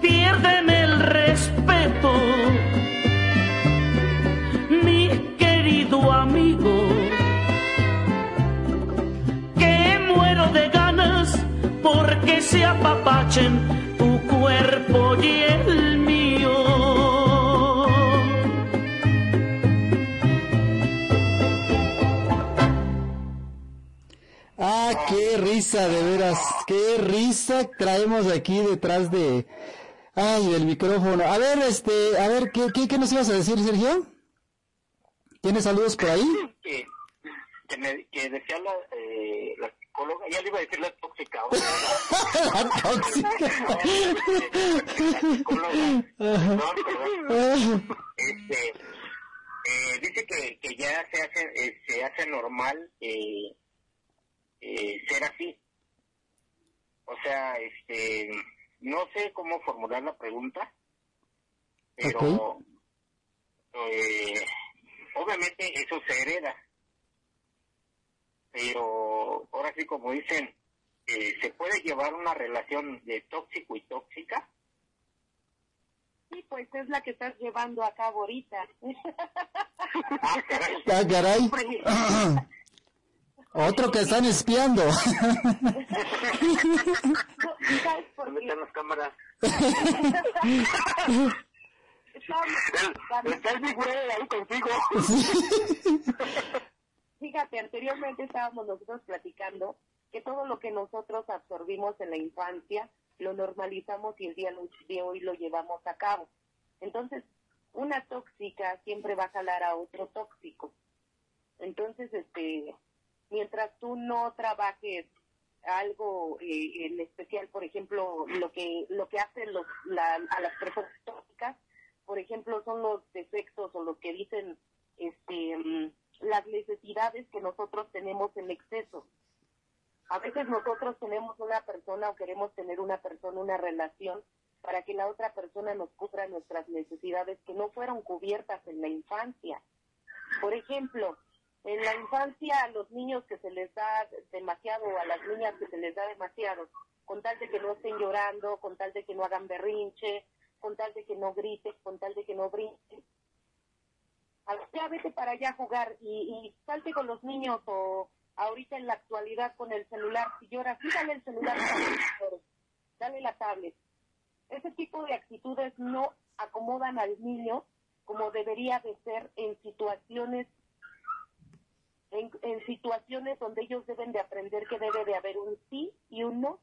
Piérdeme el respeto, mi querido amigo, que muero de ganas porque se apapachen tu cuerpo y el qué risa, de veras, qué risa traemos aquí detrás de, ay, del micrófono. A ver, este, a ver, ¿qué, qué, qué nos ibas a decir, Sergio? ¿Tienes saludos por ahí? Que, que, me, que decía la, eh, la psicóloga, ya le iba a decir la tóxica. La tóxica. la psicóloga. No, perdón. este, eh, dice que, que ya se hace, eh, se hace normal eh, eh, ser así. O sea, este, no sé cómo formular la pregunta, pero eh, obviamente eso se hereda. Pero ahora sí, como dicen, eh, se puede llevar una relación de tóxico y tóxica. Sí, pues es la que estás llevando a cabo ahorita. Ah, caray. Ah, caray. Otro que están espiando. No, ¿Sabes por ¿Dónde qué? están las cámaras? Estábamos- Está el Big ahí contigo. Fíjate, anteriormente estábamos nosotros platicando que todo lo que nosotros absorbimos en la infancia lo normalizamos y el día de hoy lo llevamos a cabo. Entonces, una tóxica siempre va a jalar a otro tóxico. Entonces, este, mientras tú no trabajes algo eh, en especial, por ejemplo, lo que lo que hacen los, la- a las personas tóxicas, por ejemplo, son los defectos o lo que dicen este mm, las necesidades que nosotros tenemos en exceso. A veces nosotros tenemos una persona o queremos tener una persona, una relación, para que la otra persona nos cubra nuestras necesidades que no fueron cubiertas en la infancia. Por ejemplo, en la infancia a los niños que se les da demasiado o a las niñas que se les da demasiado, con tal de que no estén llorando, con tal de que no hagan berrinche, con tal de que no griten, con tal de que no ver, ya vete para allá a jugar y, y salte con los niños o ahorita en la actualidad con el celular. Si lloras, sí, dale el celular, dale la tablet. Ese tipo de actitudes no acomodan al niño como debería de ser en situaciones en, en situaciones donde ellos deben de aprender que debe de haber un sí y un no.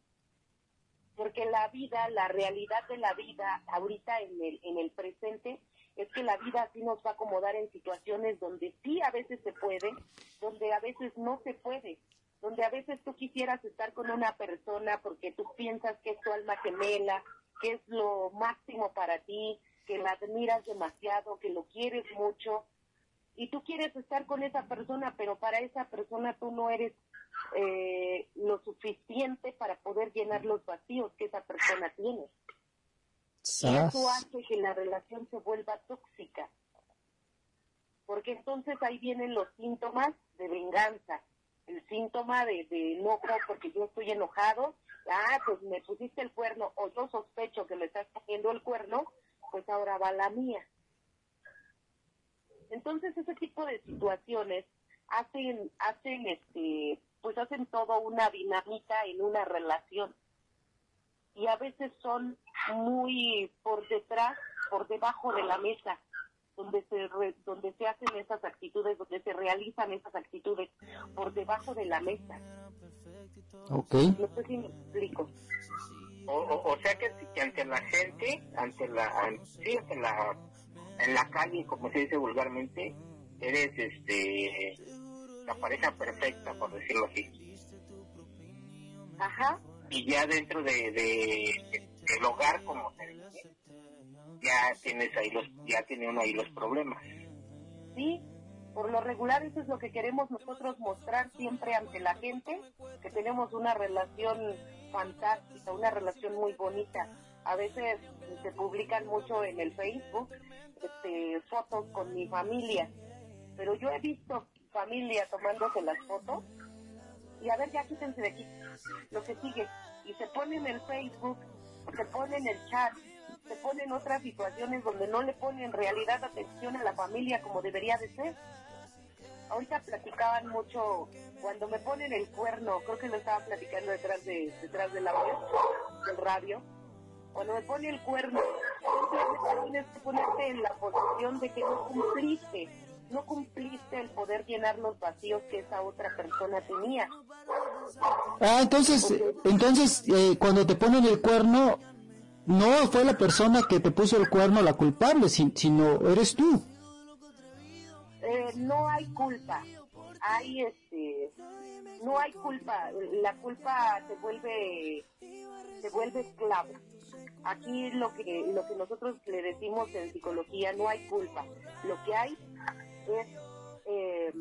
Porque la vida, la realidad de la vida ahorita en el, en el presente es que la vida sí nos va a acomodar en situaciones donde sí a veces se puede, donde a veces no se puede, donde a veces tú quisieras estar con una persona porque tú piensas que es tu alma gemela, que es lo máximo para ti, que la admiras demasiado, que lo quieres mucho, y tú quieres estar con esa persona, pero para esa persona tú no eres eh, lo suficiente para poder llenar los vacíos que esa persona tiene. Y eso hace que la relación se vuelva tóxica. Porque entonces ahí vienen los síntomas de venganza. El síntoma de, de enojo porque yo estoy enojado. Ah, pues me pusiste el cuerno o yo sospecho que me estás poniendo el cuerno, pues ahora va la mía. Entonces ese tipo de situaciones hacen, hacen este, pues hacen todo una dinámica en una relación. Y a veces son muy por detrás, por debajo de la mesa, donde se donde se hacen esas actitudes, donde se realizan esas actitudes por debajo de la mesa. Ok. No sé si me explico. O, o, sea que, ante la gente, ante la, sí, ante la, en la calle, como se dice vulgarmente, eres este la pareja perfecta, por decirlo así. Ajá. Y ya dentro de, de, del hogar, como se dice, ya tienes ahí los, ya tiene uno ahí los problemas. Sí, por lo regular eso es lo que queremos nosotros mostrar siempre ante la gente, que tenemos una relación fantástica, una relación muy bonita. A veces se publican mucho en el Facebook este, fotos con mi familia, pero yo he visto familia tomándose las fotos y a ver, ya quítense de aquí lo que sigue. Y se pone en el Facebook, se pone en el chat, se pone en otras situaciones donde no le pone en realidad atención a la familia como debería de ser. Ahorita platicaban mucho, cuando me ponen el cuerno, creo que lo estaban platicando detrás de detrás del audio, del radio, cuando me pone el cuerno, tienes que ponerte en la posición de que no cumpliste, no cumpliste el poder llenar los vacíos que esa otra persona tenía. Ah, entonces, entonces eh, cuando te ponen el cuerno, no fue la persona que te puso el cuerno la culpable, sino eres tú. Eh, no hay culpa, hay este, no hay culpa, la culpa se vuelve, se vuelve esclava. Aquí lo que, lo que nosotros le decimos en psicología, no hay culpa. Lo que hay es eh,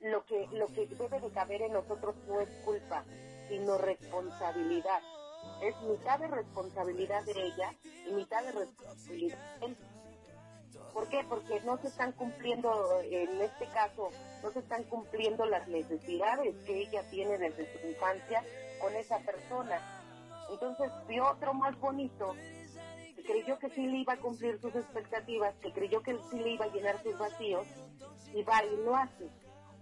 lo que lo que debe de caber en nosotros no es culpa, sino responsabilidad. Es mitad de responsabilidad de ella y mitad de responsabilidad de él. ¿Por qué? Porque no se están cumpliendo, en este caso, no se están cumpliendo las necesidades que ella tiene desde su infancia con esa persona. Entonces vio otro más bonito creyó que sí le iba a cumplir sus expectativas, que creyó que sí le iba a llenar sus vacíos, y va y lo hace.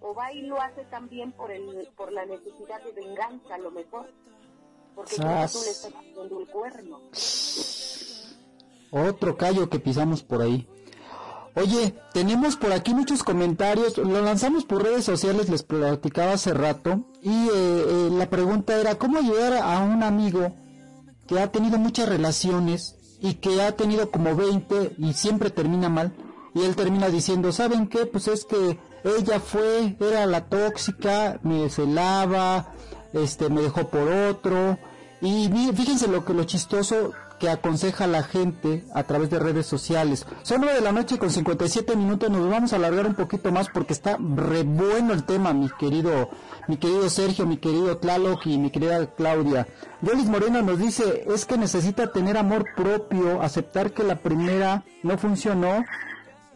O va y lo hace también por el por la necesidad de venganza, a lo mejor. Porque tú le estás poniendo el cuerno. Otro callo que pisamos por ahí. Oye, tenemos por aquí muchos comentarios, lo lanzamos por redes sociales, les platicaba hace rato, y eh, eh, la pregunta era, ¿cómo ayudar a un amigo que ha tenido muchas relaciones y que ha tenido como 20 y siempre termina mal. Y él termina diciendo, ¿saben qué? Pues es que ella fue, era la tóxica, me celaba, este, me dejó por otro. Y fíjense lo que lo chistoso que aconseja la gente a través de redes sociales. Son 9 de la noche con 57 minutos, nos vamos a alargar un poquito más porque está re bueno el tema, mi querido, mi querido Sergio, mi querido Tlaloc y mi querida Claudia. Yolis Moreno nos dice, es que necesita tener amor propio, aceptar que la primera no funcionó,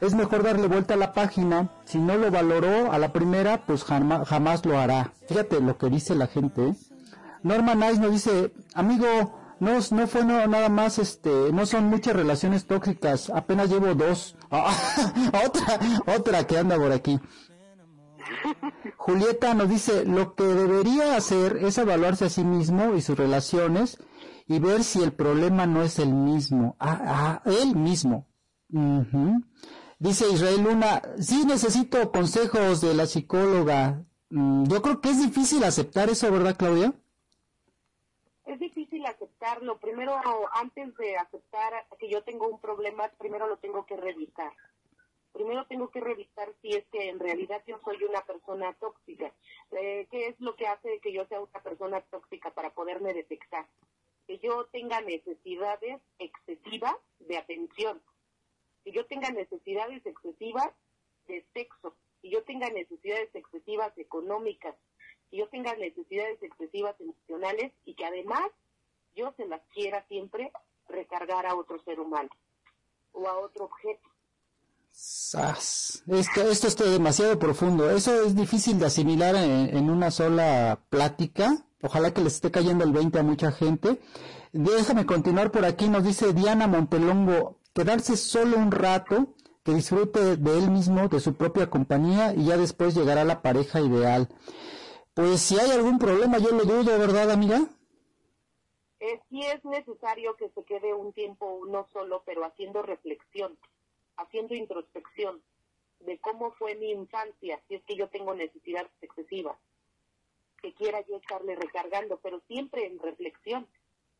es mejor darle vuelta a la página, si no lo valoró a la primera, pues jamás, jamás lo hará. Fíjate lo que dice la gente. ¿eh? Norma Nice nos dice, amigo, no, no fue nada más, este, no son muchas relaciones tóxicas, apenas llevo dos. Ah, otra, otra que anda por aquí. Julieta nos dice, lo que debería hacer es evaluarse a sí mismo y sus relaciones y ver si el problema no es el mismo, ah, ah él mismo. Dice Israel Luna, sí necesito consejos de la psicóloga. Mm, yo creo que es difícil aceptar eso, ¿verdad, Claudia? es difícil aceptarlo. Primero, antes de aceptar que yo tengo un problema, primero lo tengo que revisar. Primero tengo que revisar si es que en realidad yo soy una persona tóxica. Eh, ¿Qué es lo que hace que yo sea una persona tóxica para poderme detectar? Que yo tenga necesidades excesivas de atención. Que yo tenga necesidades excesivas de sexo. Que yo tenga necesidades excesivas económicas que yo tenga necesidades excesivas emocionales y que además yo se las quiera siempre recargar a otro ser humano o a otro objeto. Esto, esto está demasiado profundo. Eso es difícil de asimilar en, en, una sola plática. Ojalá que les esté cayendo el 20 a mucha gente. Déjame continuar por aquí. Nos dice Diana Montelongo, quedarse solo un rato, que disfrute de él mismo, de su propia compañía y ya después llegará la pareja ideal. Pues si hay algún problema, yo lo dudo, ¿verdad, amiga? Eh, sí es necesario que se quede un tiempo uno solo, pero haciendo reflexión haciendo introspección de cómo fue mi infancia, si es que yo tengo necesidades excesivas, que quiera yo estarle recargando, pero siempre en reflexión,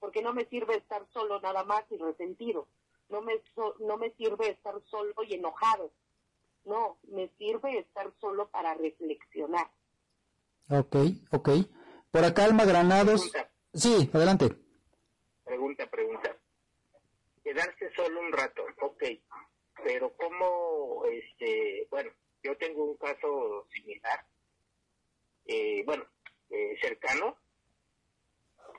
porque no me sirve estar solo nada más y resentido, no me, no me sirve estar solo y enojado, no, me sirve estar solo para reflexionar. Ok, ok. Por acá, Alma Granados. Sí, adelante. Pregunta, pregunta. Quedarse solo un rato, ok. Pero como, este, bueno, yo tengo un caso similar, eh, bueno, eh, cercano,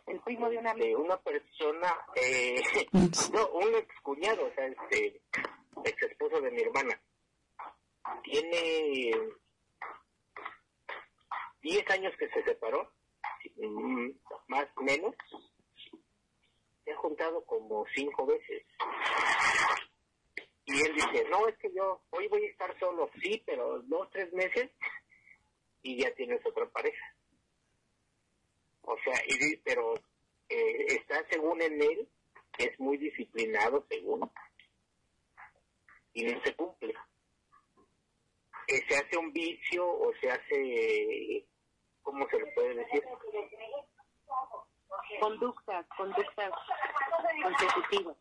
el primo de una de una persona, eh, no, un ex cuñado, o sea, este, ex esposo de mi hermana, tiene 10 años que se separó, mm, más o menos, se ha juntado como cinco veces. Y él dice, no, es que yo hoy voy a estar solo, sí, pero dos, tres meses y ya tienes otra pareja. O sea, y, pero eh, está según en él, es muy disciplinado según, y no se cumple. Eh, se hace un vicio o se hace, ¿cómo se le puede decir? Conductas, conductas consecutivas.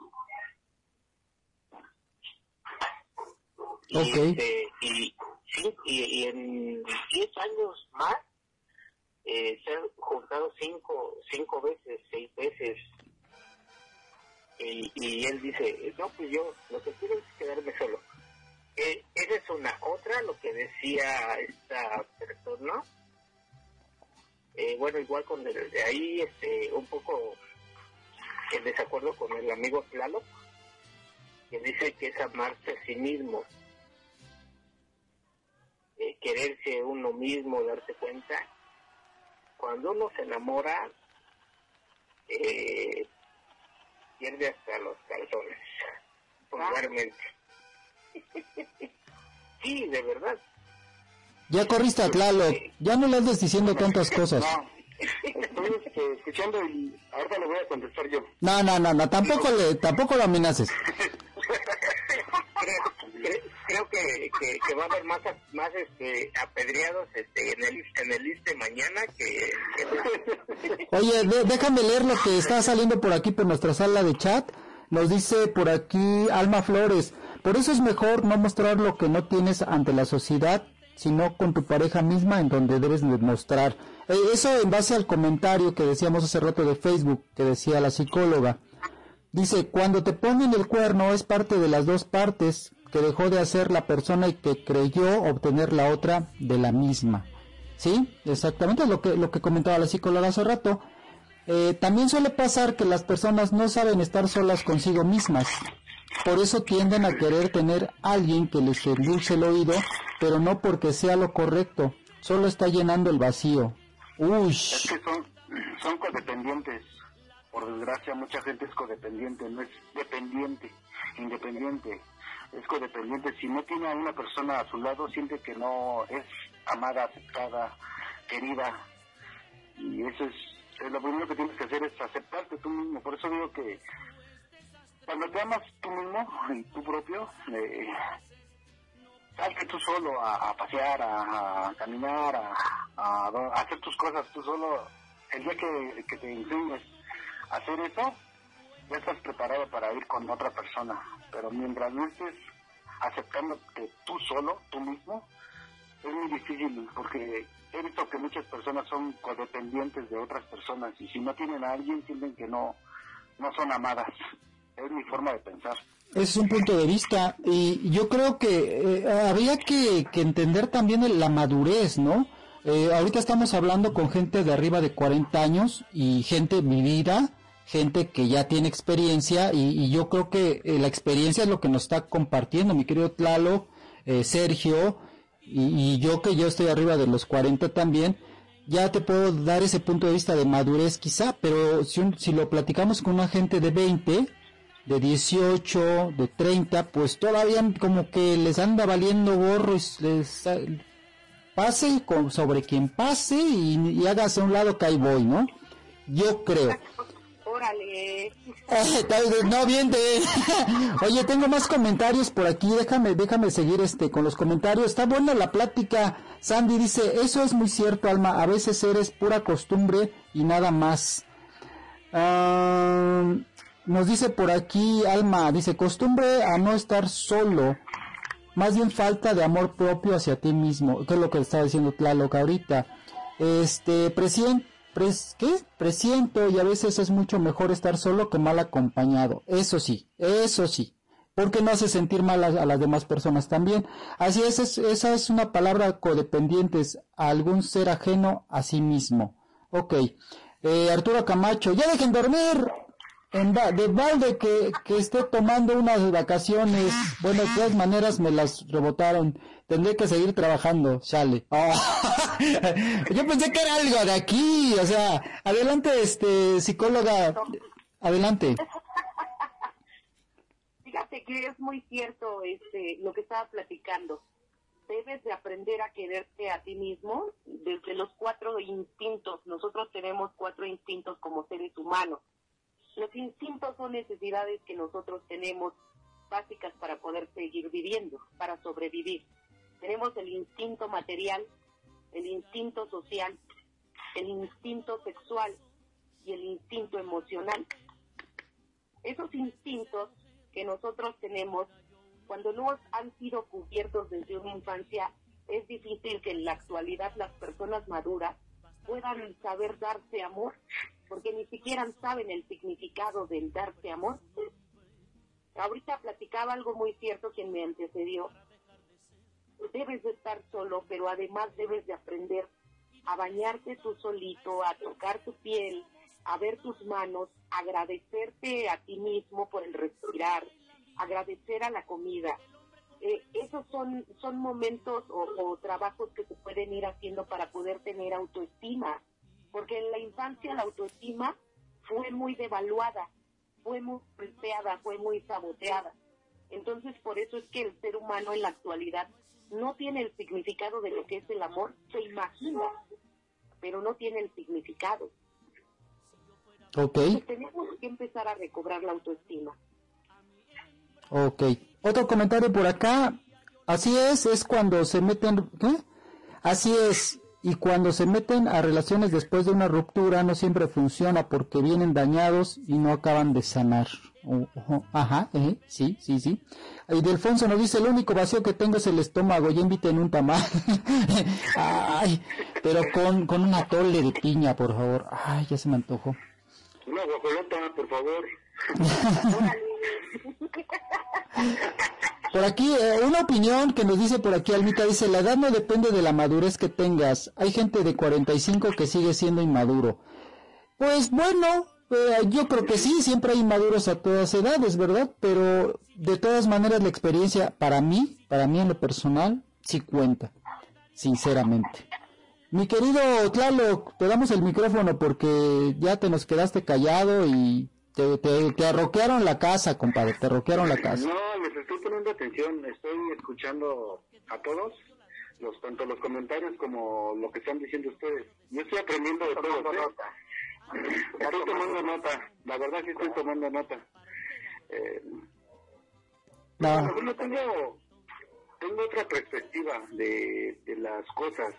Y, este, y, y, en 10 años más eh, se han juntado cinco, cinco veces, seis veces. Y, y él dice, no, pues yo lo que quiero es quedarme solo. Eh, esa es una. Otra, lo que decía esta persona, eh, bueno, igual con el de ahí, este, un poco en desacuerdo con el amigo Tlaloc, que dice que es amarse a sí mismo eh, quererse uno mismo, darse cuenta. Cuando uno se enamora, eh, pierde hasta los calzones, vulgarmente. sí, de verdad. Ya corriste a Tlaloc, ya no le andes diciendo tantas cosas. No, estoy este, escuchando y ahorita le voy a contestar yo. No, no, no, no tampoco, le, tampoco lo amenaces. creo que, que, va a haber más más este apedreados este en el en el liste mañana que, oye déjame leer lo que está saliendo por aquí por nuestra sala de chat nos dice por aquí Alma Flores por eso es mejor no mostrar lo que no tienes ante la sociedad sino con tu pareja misma en donde debes demostrar eh, eso en base al comentario que decíamos hace rato de Facebook que decía la psicóloga Dice, cuando te ponen el cuerno es parte de las dos partes, que dejó de hacer la persona y que creyó obtener la otra de la misma. ¿Sí? Exactamente lo que, lo que comentaba la psicóloga hace rato. Eh, también suele pasar que las personas no saben estar solas consigo mismas. Por eso tienden a querer tener alguien que les endulce el oído, pero no porque sea lo correcto. Solo está llenando el vacío. Uy. Es que son, son codependientes. Por desgracia, mucha gente es codependiente, no es dependiente, independiente es codependiente. Si no tiene a una persona a su lado, siente que no es amada, aceptada, querida. Y eso es, lo primero que tienes que hacer es aceptarte tú mismo. Por eso digo que cuando te amas tú mismo y tú propio, eh, salte tú solo a, pasear, a, caminar, a, hacer tus cosas tú solo. El día que, te enseñes a hacer eso, ya estás preparado para ir con otra persona. Pero mientras no estés aceptándote tú solo, tú mismo, es muy difícil porque he visto que muchas personas son codependientes de otras personas y si no tienen a alguien sienten que no, no son amadas. Es mi forma de pensar. Es un punto de vista y yo creo que eh, habría que, que, entender también la madurez, ¿no? Eh, ahorita estamos hablando con gente de arriba de 40 años y gente vivida gente que ya tiene experiencia y, yo creo que eh, la experiencia es lo que nos está compartiendo mi querido Tlalo, eh, Sergio y, yo que yo estoy arriba de los 40 también, ya te puedo dar ese punto de vista de madurez quizá, pero si, si lo platicamos con una gente de 20, de 18, de 30, pues todavía como que les anda valiendo gorro y les pase con, sobre quien pase y, y hágase a un lado que ahí voy, ¿no? Yo creo. Órale. no, bien de... Oye, tengo más comentarios por aquí. Déjame, déjame seguir este con los comentarios. Está buena la plática. Sandy dice, eso es muy cierto, Alma. A veces eres pura costumbre y nada más. Ah, nos dice por aquí, Alma, dice, costumbre a no estar solo. Más bien falta de amor propio hacia ti mismo. Que es lo que está diciendo Tlaloc ahorita. Este, presidente ¿qué? Presiento y a veces es mucho mejor estar solo que mal acompañado. Eso sí, eso sí. Porque no hace sentir mal a, las demás personas también. Así es, esa es una palabra codependientes a algún ser ajeno a sí mismo. Ok. Eh, Arturo Camacho, ya dejen dormir en de balde que, que esté tomando unas vacaciones. Bueno, de todas maneras me las rebotaron. Tendré que seguir trabajando, chale. Oh. Yo pensé que era algo de aquí, o sea, adelante, este, psicóloga, adelante. Fíjate que es muy cierto este, lo que estaba platicando. Debes de aprender a quererte a ti mismo desde los cuatro instintos. Nosotros tenemos cuatro instintos como seres humanos los instintos son necesidades que nosotros tenemos básicas para poder seguir viviendo, para sobrevivir. Tenemos el instinto material, el instinto social, el instinto sexual y el instinto emocional. Esos instintos que nosotros tenemos, cuando no han sido cubiertos desde una infancia, es difícil que en la actualidad las personas maduras puedan saber darse amor porque ni siquiera saben el significado del darse amor. Ahorita platicaba algo muy cierto quien me antecedió. Debes de estar solo, pero además debes de aprender a bañarte tú solito, a tocar tu piel, a ver tus manos, agradecerte a ti mismo por el respirar, agradecer a la comida. Eh, esos son, son momentos o, o trabajos que se pueden ir haciendo para poder tener autoestima porque en la infancia la autoestima fue muy devaluada, fue muy golpeada, fue muy saboteada. Entonces, por eso es que el ser humano en la actualidad no tiene el significado de lo que es el amor, se imagina, pero no tiene el significado. Ok. tenemos que empezar a recobrar la autoestima. Ok. Otro comentario por acá. Así es, es cuando se meten... ¿Qué? Así es, y cuando se meten a relaciones después de una ruptura no siempre funciona porque vienen dañados y no acaban de sanar. ajá, eh, sí, sí, sí. Y Delfonso nos dice, el único vacío que tengo es el estómago, ya inviten un tamal. Ay, pero con, con una tole de piña, por favor. Ay, ya se me antojó. Una guajolota, por favor. Por aquí, eh, una opinión que nos dice por aquí Almita, dice, la edad no depende de la madurez que tengas. Hay gente de 45 que sigue siendo inmaduro. Pues bueno, eh, yo creo que sí, siempre hay inmaduros a todas edades, ¿verdad? Pero de todas maneras la experiencia, para mí, para mí en lo personal, sí cuenta, sinceramente. Mi querido Tlaloc, te damos el micrófono porque ya te nos quedaste callado y te, te, arroquearon la casa, compadre, te arroquearon la casa. No, les estoy poniendo atención, estoy escuchando a todos, los tanto los comentarios como lo que están diciendo ustedes. Yo estoy aprendiendo de todo. ¿eh? Estoy tomando nota, la verdad que estoy tomando nota. Eh, no. tengo, tengo otra perspectiva de, de las cosas.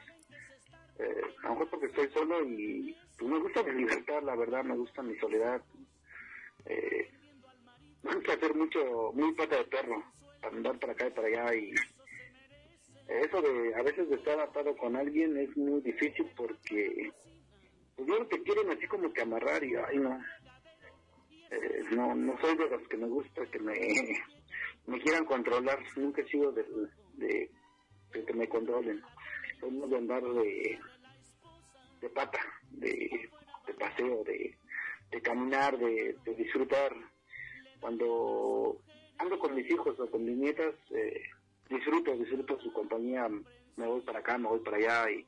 Eh, a lo mejor porque estoy solo y pues, me gusta mi libertad, la verdad, me gusta mi soledad, eh, hay que hacer mucho, muy pata de perro, andar para acá y para allá y eso de a veces de estar atado con alguien es muy difícil porque pues no te quieren así como que amarrar y ay no. Eh, no no soy de los que me gusta que me me quieran controlar nunca he sido de, de, que me controlen. Soy de andar de de pata de, de paseo de de caminar, de, de disfrutar. Cuando ando con mis hijos o con mis nietas, eh, disfruto, disfruto su compañía. Me voy para acá, me voy para allá y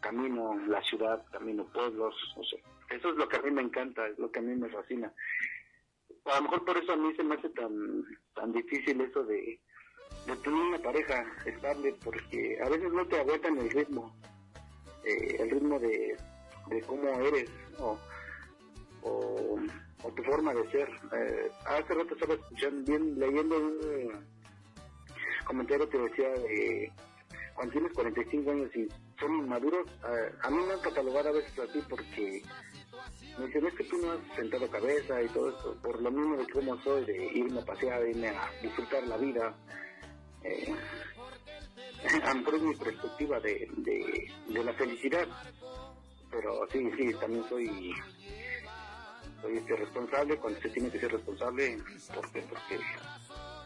camino la ciudad, camino pueblos, no sé. Eso es lo que a mí me encanta, es lo que a mí me fascina. A lo mejor por eso a mí se me hace tan, tan difícil eso de, de tener una pareja estable, porque a veces no te aguantan el ritmo, eh, el ritmo de, de cómo eres o, o, tu forma de ser. Eh, hace rato estaba escuchando, bien, leyendo un comentario que decía de cuando tienes 45 años y son inmaduros, eh, a mí me han catalogado a veces así porque me dicen que tú no has sentado cabeza y todo esto, por lo mismo de cómo soy, de irme a pasear, irme a disfrutar la vida. Eh, a mi perspectiva de, de la felicidad, pero sí, sí, también soy soy este responsable cuando se tiene que ser responsable porque porque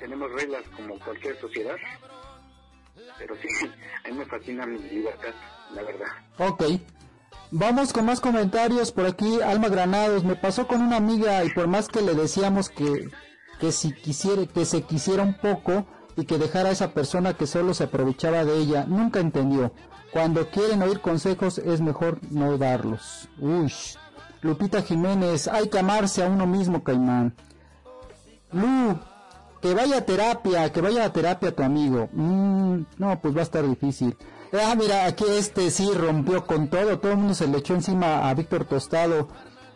tenemos reglas como cualquier sociedad pero sí a mí me fascina mi libertad la verdad Ok. Vamos con más comentarios por aquí. Alma Granados, me pasó con una amiga y por más que le decíamos que, que si quisiera, que se quisiera un poco y que dejara a esa persona que solo se aprovechaba de ella, nunca entendió. Cuando quieren oír consejos es mejor no darlos. Uy. Lupita Jiménez, hay que amarse a uno mismo, Caimán. Lu, que vaya a terapia, que vaya a terapia tu amigo. Mm, no, pues va a estar difícil. Ah, mira, aquí este sí rompió con todo, todo el mundo se le echó encima a Víctor Tostado.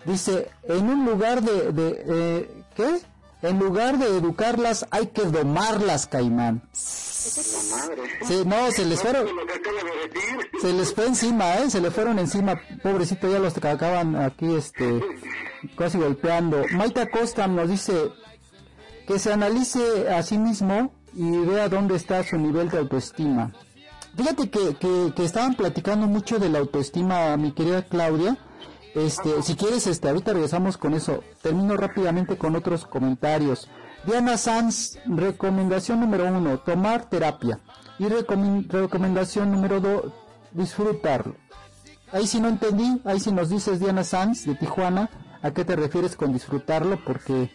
Dice, en un lugar de, de eh, ¿qué? En lugar de educarlas hay que domarlas, Caimán. la madre Sí, no, se les fueron, decir se les fue encima, ¿eh? Se le fueron encima, pobrecito, ya los que acaban aquí, este, casi golpeando. Maita Costa nos dice que se analice a sí mismo y vea dónde está su nivel de autoestima. Fíjate que, que, que estaban platicando mucho de la autoestima, mi querida Claudia. Este, si quieres, este, ahorita regresamos con eso. Termino rápidamente con otros comentarios. Diana Sanz, recomendación número uno, tomar terapia. Y recomendación número dos, disfrutarlo. Ahí sí no entendí, ahí sí nos dices Diana Sanz de Tijuana, ¿a qué te refieres con disfrutarlo? Porque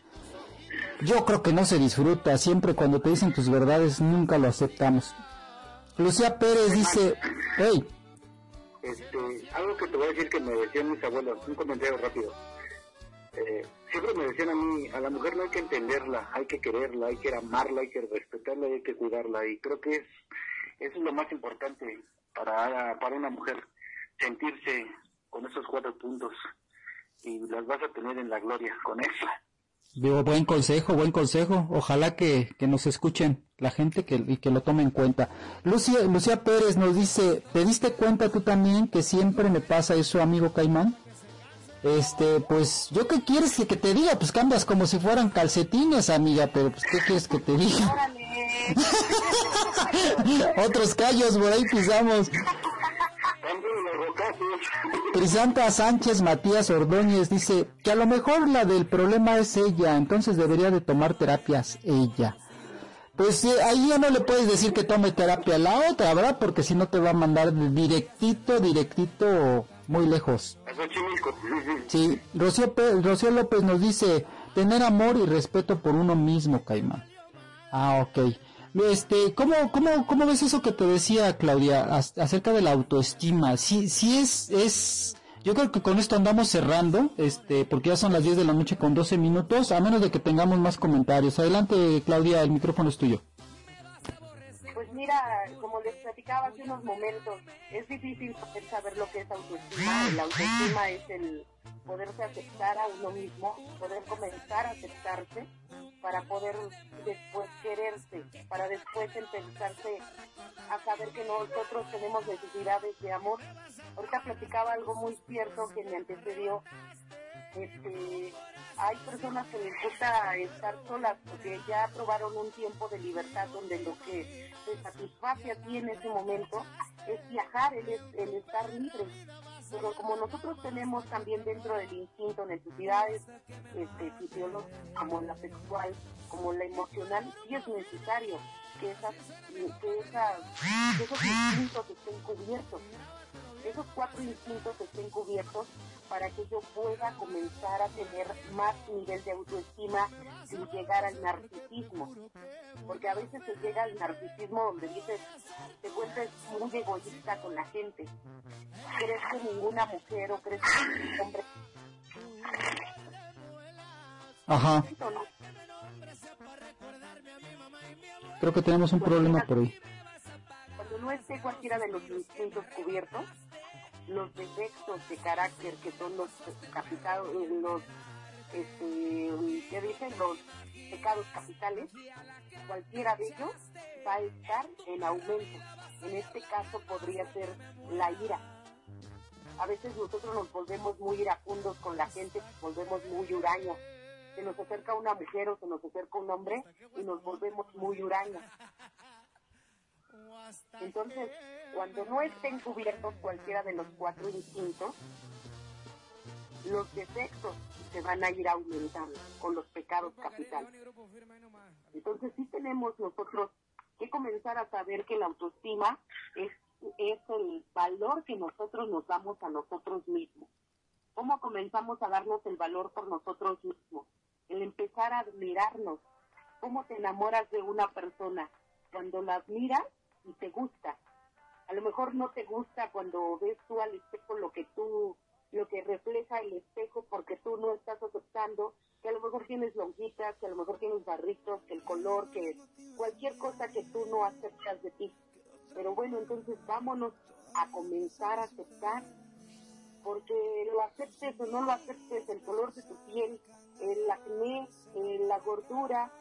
yo creo que no se disfruta, siempre cuando te dicen tus verdades nunca lo aceptamos. Lucía Pérez dice, hey, este, algo que te voy a decir que me decían mis abuelos, un comentario rápido. Eh, siempre me decían a mí, a la mujer no hay que entenderla, hay que quererla, hay que amarla, hay que respetarla hay que cuidarla. Y creo que es, eso es lo más importante para, para una mujer, sentirse con esos cuatro puntos. Y las vas a tener en la gloria con eso. digo, buen consejo, buen consejo, ojalá que, que nos escuchen la gente que, y que lo tome en cuenta. Lucía, Lucía Pérez nos dice, ¿te diste cuenta tú también que siempre me pasa eso, amigo Caimán? Este, pues, ¿yo qué quieres que, que te diga? Pues andas como si fueran calcetines, amiga, pero pues, ¿qué quieres que te diga? Otros callos por ahí pisamos. Crisanta Sánchez Matías Ordóñez dice que a lo mejor la del problema es ella, entonces debería de tomar terapias ella. Pues eh, ahí ya no le puedes decir que tome terapia a la otra, ¿verdad? Porque si no te va a mandar directito, directito, muy lejos. Sí, Rocío, Pe- Rocío López nos dice tener amor y respeto por uno mismo, Caimán. Ah, ok. Este, ¿cómo, cómo, cómo ves eso que te decía Claudia ac- acerca de la autoestima? Sí, sí es, es, yo creo que con esto andamos cerrando, este, porque ya son las 10 de la noche con 12 minutos, a menos de que tengamos más comentarios. Adelante, Claudia, el micrófono es tuyo. Pues mira, como les platicaba hace unos momentos, es difícil saber lo que es autoestima. La autoestima es el poderse aceptar a uno mismo, poder comenzar a aceptarse para poder después quererse, para después empezarse a saber que nosotros tenemos necesidades de amor. Ahorita platicaba algo muy cierto que me antecedió este, hay personas que les gusta estar solas porque ya probaron un tiempo de libertad donde lo que se satisface a ti en ese momento es viajar, el, es- el estar libre. Pero como nosotros tenemos también dentro del instinto necesidades este, fisiológicas como la sexual, como la emocional, sí es necesario que, esas, que, esas, que esos instintos estén cubiertos esos cuatro instintos estén cubiertos para que yo pueda comenzar a tener más nivel de autoestima sin llegar al narcisismo. Porque a veces se llega al narcisismo donde dices, te vuelves muy egoísta con la gente. Crees que ninguna mujer o crees que ningún hombre Ajá. Creo que tenemos un problema por ahí. Cuando no esté cualquiera de los instintos cubiertos, los defectos de carácter que son los capitados, los este, ¿qué dicen? Los pecados capitales, cualquiera de ellos va a estar en aumento. En este caso podría ser la ira. A veces nosotros nos volvemos muy iracundos con la gente, nos volvemos muy huraños. Se nos acerca una mujer o se nos acerca un hombre y nos volvemos muy huraños. Entonces, cuando no estén cubiertos cualquiera de los cuatro instintos, los defectos se van a ir aumentando con los pecados capitales. Entonces sí tenemos nosotros que comenzar a saber que la autoestima es, es el valor que nosotros nos damos a nosotros mismos. ¿Cómo comenzamos a darnos el valor por nosotros mismos? El empezar a admirarnos. ¿Cómo te enamoras de una persona? Cuando la admiras y te gusta. A lo mejor no te gusta cuando ves tú al espejo lo que tú, lo que refleja el espejo porque tú no estás aceptando que a lo mejor tienes lonjitas, que a lo mejor tienes barritos, que el color, que cualquier cosa que tú no aceptas de ti. Pero bueno, entonces vámonos a comenzar a aceptar, porque lo aceptes o no lo aceptes, el color de tu piel, el acné, eh, la gordura,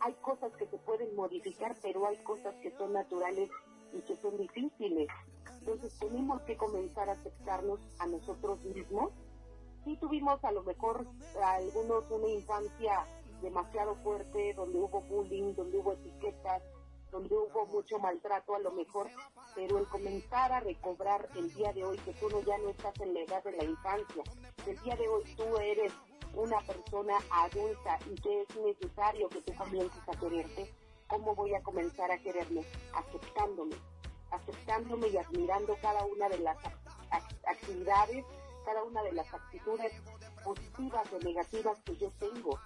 hay cosas que se pueden modificar, pero hay cosas que son naturales y que son difíciles. Entonces tenemos que comenzar a aceptarnos a nosotros mismos. Sí tuvimos a lo mejor algunos una infancia demasiado fuerte, donde hubo bullying, donde hubo etiquetas, donde hubo mucho maltrato a lo mejor, pero el comenzar a recobrar el día de hoy, que tú no, ya no estás en la edad de la infancia, el día de hoy tú eres una persona adulta y que es necesario que tú comiences a quererte, ¿cómo voy a comenzar a quererme? Aceptándome, aceptándome y admirando cada una de las actividades, cada una de las actitudes positivas o negativas que yo tengo.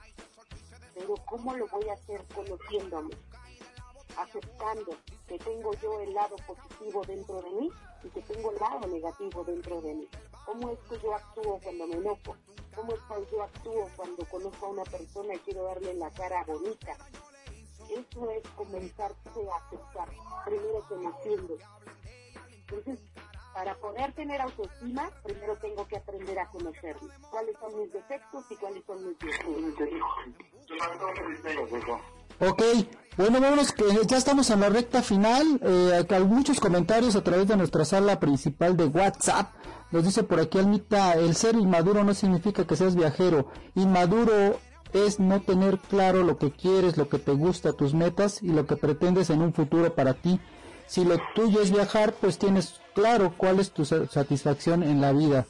Pero ¿cómo lo voy a hacer conociéndome? Aceptando que tengo yo el lado positivo dentro de mí y que tengo el lado negativo dentro de mí. ¿Cómo es que yo actúo cuando me enojo? ¿Cómo es que yo actúo cuando conozco a una persona y quiero darle la cara bonita? Eso es comenzarse a aceptar, primero conociendo. Entonces, para poder tener autoestima, primero tengo que aprender a conocerme. ¿Cuáles son mis defectos y cuáles son mis virtudes? Ok, bueno, vámonos que ya estamos en la recta final. Eh, hay muchos comentarios a través de nuestra sala principal de WhatsApp. Nos dice por aquí Almita, el ser inmaduro no significa que seas viajero. Inmaduro es no tener claro lo que quieres, lo que te gusta, tus metas y lo que pretendes en un futuro para ti. Si lo tuyo es viajar, pues tienes claro cuál es tu satisfacción en la vida.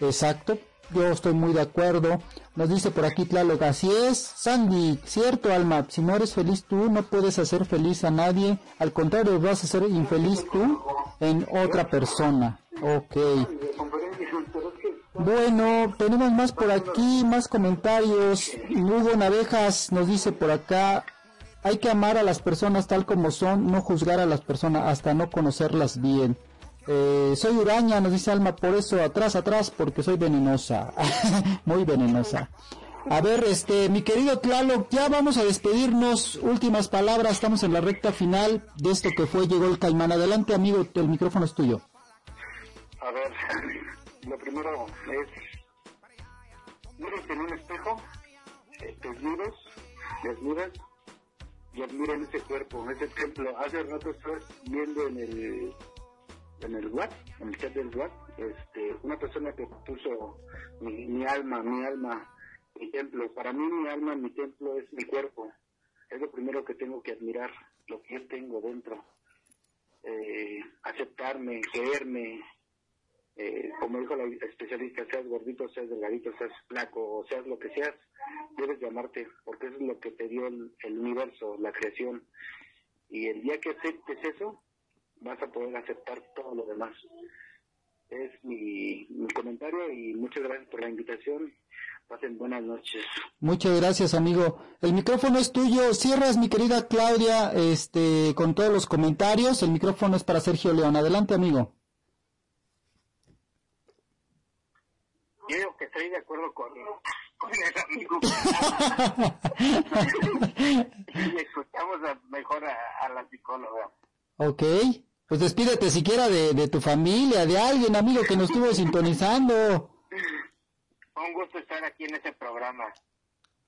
Exacto, yo estoy muy de acuerdo. Nos dice por aquí Tlaloc, así es, Sandy, cierto Alma, si no eres feliz tú, no puedes hacer feliz a nadie, al contrario, vas a ser infeliz tú en otra persona. Ok. Bueno, tenemos más por aquí, más comentarios. Hugo Navejas nos dice por acá, hay que amar a las personas tal como son, no juzgar a las personas hasta no conocerlas bien. Eh, soy uraña, nos dice Alma, por eso atrás, atrás, porque soy venenosa, muy venenosa. A ver, este, mi querido Tlaloc, ya vamos a despedirnos. Últimas palabras, estamos en la recta final de esto que fue Llegó el Caimán. Adelante, amigo, el micrófono es tuyo. A ver, lo primero es, mírate en un espejo, eh, desnudos, desnudas, y admiren ese cuerpo, ese templo. Hace rato estás viendo en el en el web, en el chat del web, este, una persona que puso mi, alma, mi alma, mi templo. Para mí mi alma, mi templo es mi cuerpo. Es lo primero que tengo que admirar, lo que yo tengo dentro. Eh, aceptarme, quererme, eh, como dijo la especialista, seas gordito, seas delgadito, seas flaco, o seas lo que seas, debes llamarte, porque eso es lo que te dio el, el universo, la creación. Y el día que aceptes eso, vas a poder aceptar todo lo demás. es mi, mi comentario y muchas gracias por la invitación. Pasen buenas noches. Muchas gracias, amigo. El micrófono es tuyo. Cierras, mi querida Claudia, este, con todos los comentarios. El micrófono es para Sergio León. Adelante, amigo. Yo digo que estoy de acuerdo con, con el amigo. y escuchamos a- mejor a, a la psicóloga. Ok. Pues despídete siquiera de, de tu familia, de alguien, amigo, que nos estuvo sintonizando. Un gusto estar aquí en este programa.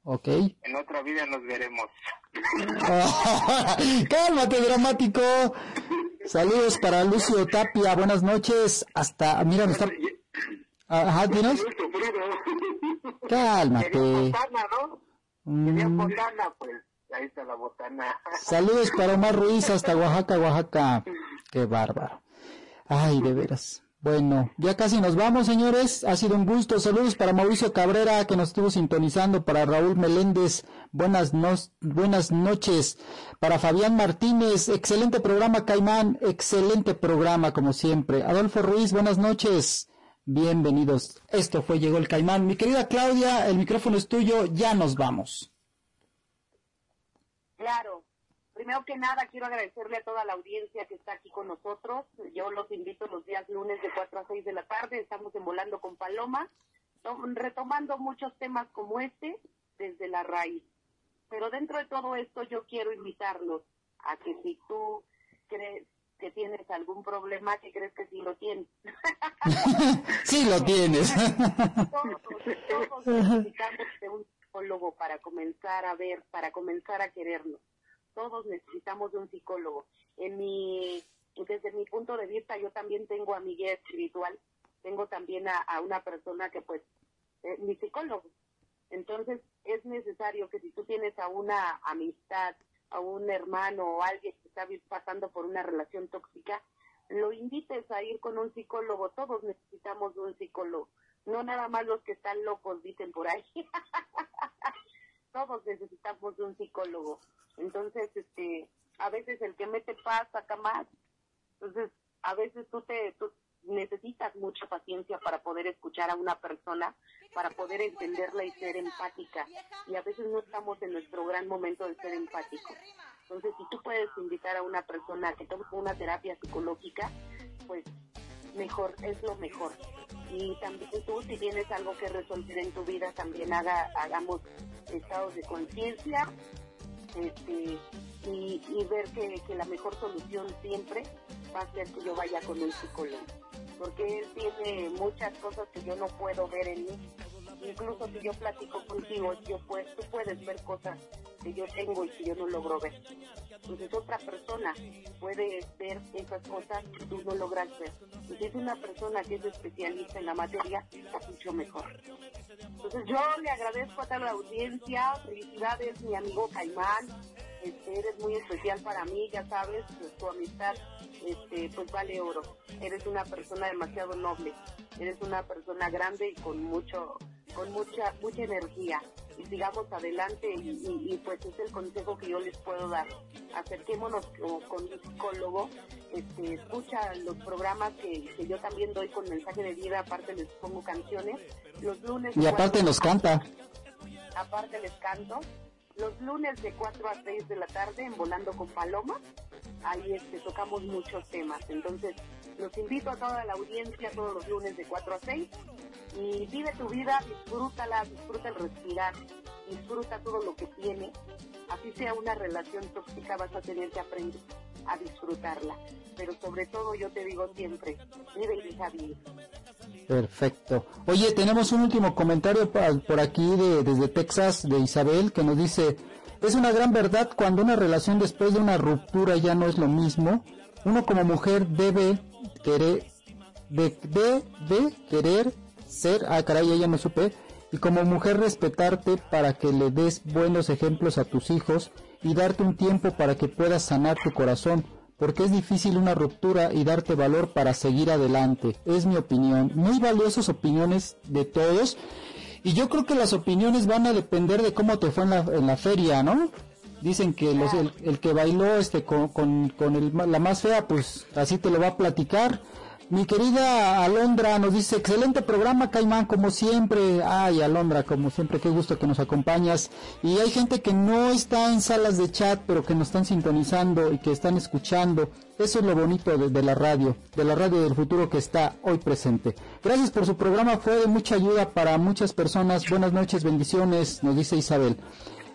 Ok. En otra vida nos veremos. Cálmate, dramático. Saludos para Lucio Tapia. Buenas noches. Hasta, mira, me está... Ajá, dinos. Quería Cálmate. botana, ¿no? Quería Mm, pues. Saludos para Omar Ruiz hasta Oaxaca, Oaxaca. Qué bárbaro. Ay, de veras. Bueno, ya casi nos vamos, señores. Ha sido un gusto. Saludos para Mauricio Cabrera, que nos estuvo sintonizando. Para Raúl Meléndez, buenas, nos- buenas noches. Para Fabián Martínez, excelente programa, Caimán. Excelente programa, como siempre. Adolfo Ruiz, buenas noches. Bienvenidos. Esto fue Llegó el Caimán. Mi querida Claudia, el micrófono es tuyo. Ya nos vamos. Claro. Primero que nada, quiero agradecerle a toda la audiencia que está aquí con nosotros. Yo los invito los días lunes de 4 a 6 de la tarde. Estamos en Volando con Paloma, to- retomando muchos temas como este desde la raíz. Pero dentro de todo esto, yo quiero invitarlos a que si tú crees que tienes algún problema, que crees que sí lo tienes. sí lo tienes. todos, todos necesitamos de un psicólogo para comenzar a ver, para comenzar a querernos. Todos necesitamos de un psicólogo. En mi, desde mi punto de vista, yo también tengo a mi guía espiritual, tengo también a, una persona que pues, eh, mi psicólogo. Entonces, es necesario que si tú tienes a una amistad, a un hermano o alguien que está pasando por una relación tóxica, lo invites a ir con un psicólogo. Todos necesitamos de un psicólogo. No nada más los que están locos, dicen por ahí. Todos necesitamos de un psicólogo. Entonces, este, a veces el que mete paz saca más. Entonces, a veces tú te, tú necesitas mucha paciencia para poder escuchar a una persona, para poder entenderla y ser empática. Y a veces no estamos en nuestro gran momento de ser empático. Entonces, si tú puedes invitar a una persona que tome una terapia psicológica, pues mejor, es lo mejor. Y también tú, si tienes algo que resolver en tu vida, también haga, hagamos estados de conciencia este, y, ver que, que la mejor solución siempre va a ser que yo vaya con un psicólogo. Porque él tiene muchas cosas que yo no puedo ver en mí. Incluso si yo platico contigo, yo pues, tú puedes ver cosas que yo tengo y que yo no logro ver. Entonces otra persona puede ver esas cosas que tú no logras ver. Y si es una persona que es especialista en la materia, está mucho mejor. Entonces yo le agradezco a toda la audiencia, felicidades mi amigo Caimán, este, eres muy especial para mí, ya sabes, pues, tu amistad este, pues vale oro. Eres una persona demasiado noble, eres una persona grande y con mucho, con mucha, mucha energía. Sigamos adelante y, y- y, pues es el consejo que yo les puedo dar. Acerquémonos co- con un psicólogo, este, escucha los programas que, que yo también doy con mensaje de vida, aparte les pongo canciones. Los lunes Y aparte nos canta. aparte les canto. Los lunes de 4 a 6 de la tarde en Volando con Paloma, ahí este, tocamos muchos temas. Entonces, los invito a toda la audiencia todos los lunes de 4 a 6 y vive tu vida, disfrútala, disfruta el respirar, disfruta todo lo que tiene. Así sea una relación tóxica, vas a tener que aprender a disfrutarla. Pero sobre todo yo te digo siempre, vive y deja vivir. Perfecto. Oye, tenemos un último comentario por aquí de, desde Texas de Isabel que nos dice, es una gran verdad cuando una relación después de una ruptura ya no es lo mismo. Uno como mujer debe querer, de, debe querer ser, ah caray, ella no supe, y como mujer respetarte para que le des buenos ejemplos a tus hijos y darte un tiempo para que puedas sanar tu corazón porque es difícil una ruptura y darte valor para seguir adelante. Es mi opinión. Muy valiosas opiniones de todos. Y yo creo que las opiniones van a depender de cómo te fue en la, en la feria, ¿no? Dicen que los, el, que bailó este con, con, la más fea, pues así te lo va a platicar. Mi querida Alondra nos dice, excelente programa, Caimán, como siempre. Ay, Alondra, como siempre, qué gusto que nos acompañas. Y hay gente que no está en salas de chat, pero que nos están sintonizando y que están escuchando. Eso es lo bonito de, la radio, de la radio del futuro que está hoy presente. Gracias por su programa, fue de mucha ayuda para muchas personas. Buenas noches, bendiciones, nos dice Isabel.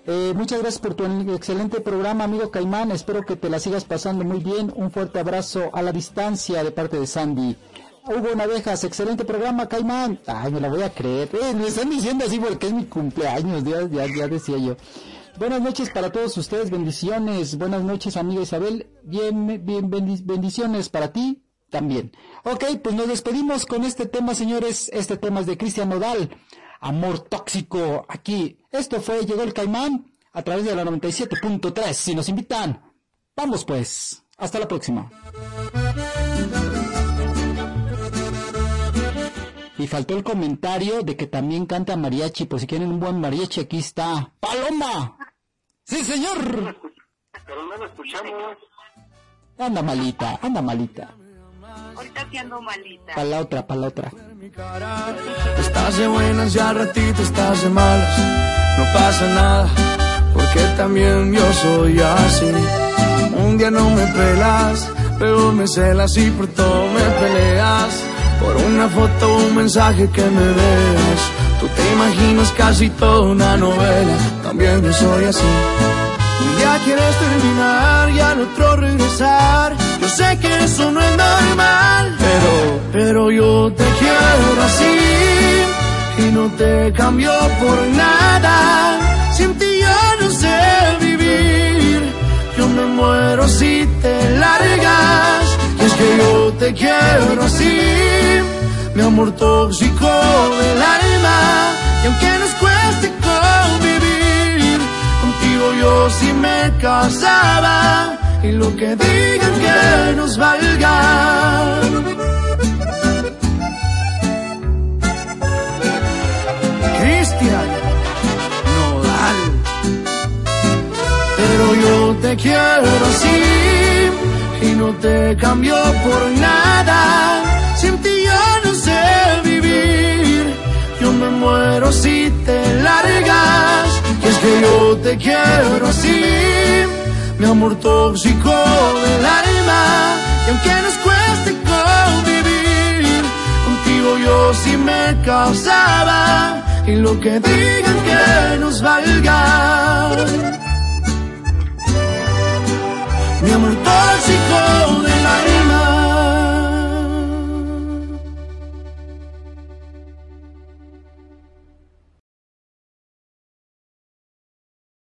Eh, muchas gracias por tu excelente programa, amigo Caimán. Espero que te la sigas pasando muy bien. Un fuerte abrazo a la distancia de parte de Sandy. Hugo Navejas, excelente programa, Caimán. Ay, me la voy a creer. Eh, me están diciendo así porque es mi cumpleaños, ya, ya, decía yo. Buenas noches para todos ustedes, bendiciones. Buenas noches, amiga Isabel. Bien, bien, bendiciones para ti también. Ok, pues nos despedimos con este tema, señores. Este tema es de Cristian Nodal amor tóxico aquí. Esto fue Llegó el Caimán a través de la 97.3. Si nos invitan, vamos pues. Hasta la próxima. Y faltó el comentario de que también canta mariachi. Por si quieren un buen mariachi, aquí está. ¡Paloma! ¡Sí, señor! Pero no lo escuchamos. Anda malita, anda malita. Ahorita sí ando malita. Para la otra, para la otra. Estás de buenas y al ratito estás de malas. No pasa nada, porque también yo soy así. Un día no me pelas, pero me celas y por todo me peleas. Por una foto o un mensaje que me veas. Tú te imaginas casi toda una novela, también yo soy así. Un día quieres terminar y al otro regresar. Yo sé que eso no es normal, pero, pero yo te quiero así y no te cambio por nada. Sin ti yo no sé vivir, yo me muero si te largas. Y es que yo te quiero así, mi amor tóxico del alma. Y aunque nos cueste convivir, contigo yo sí me casaba y lo que digan que nos valga. Cristian Nodal, pero yo te quiero así y no te cambio por nada. Sin ti yo no sé vivir, yo me muero si te largas. Y es que yo te quiero así mi amor tóxico del alma. Y aunque nos cueste convivir, contigo yo sí me causaba. Y lo que digan que nos valga. Mi amor tóxico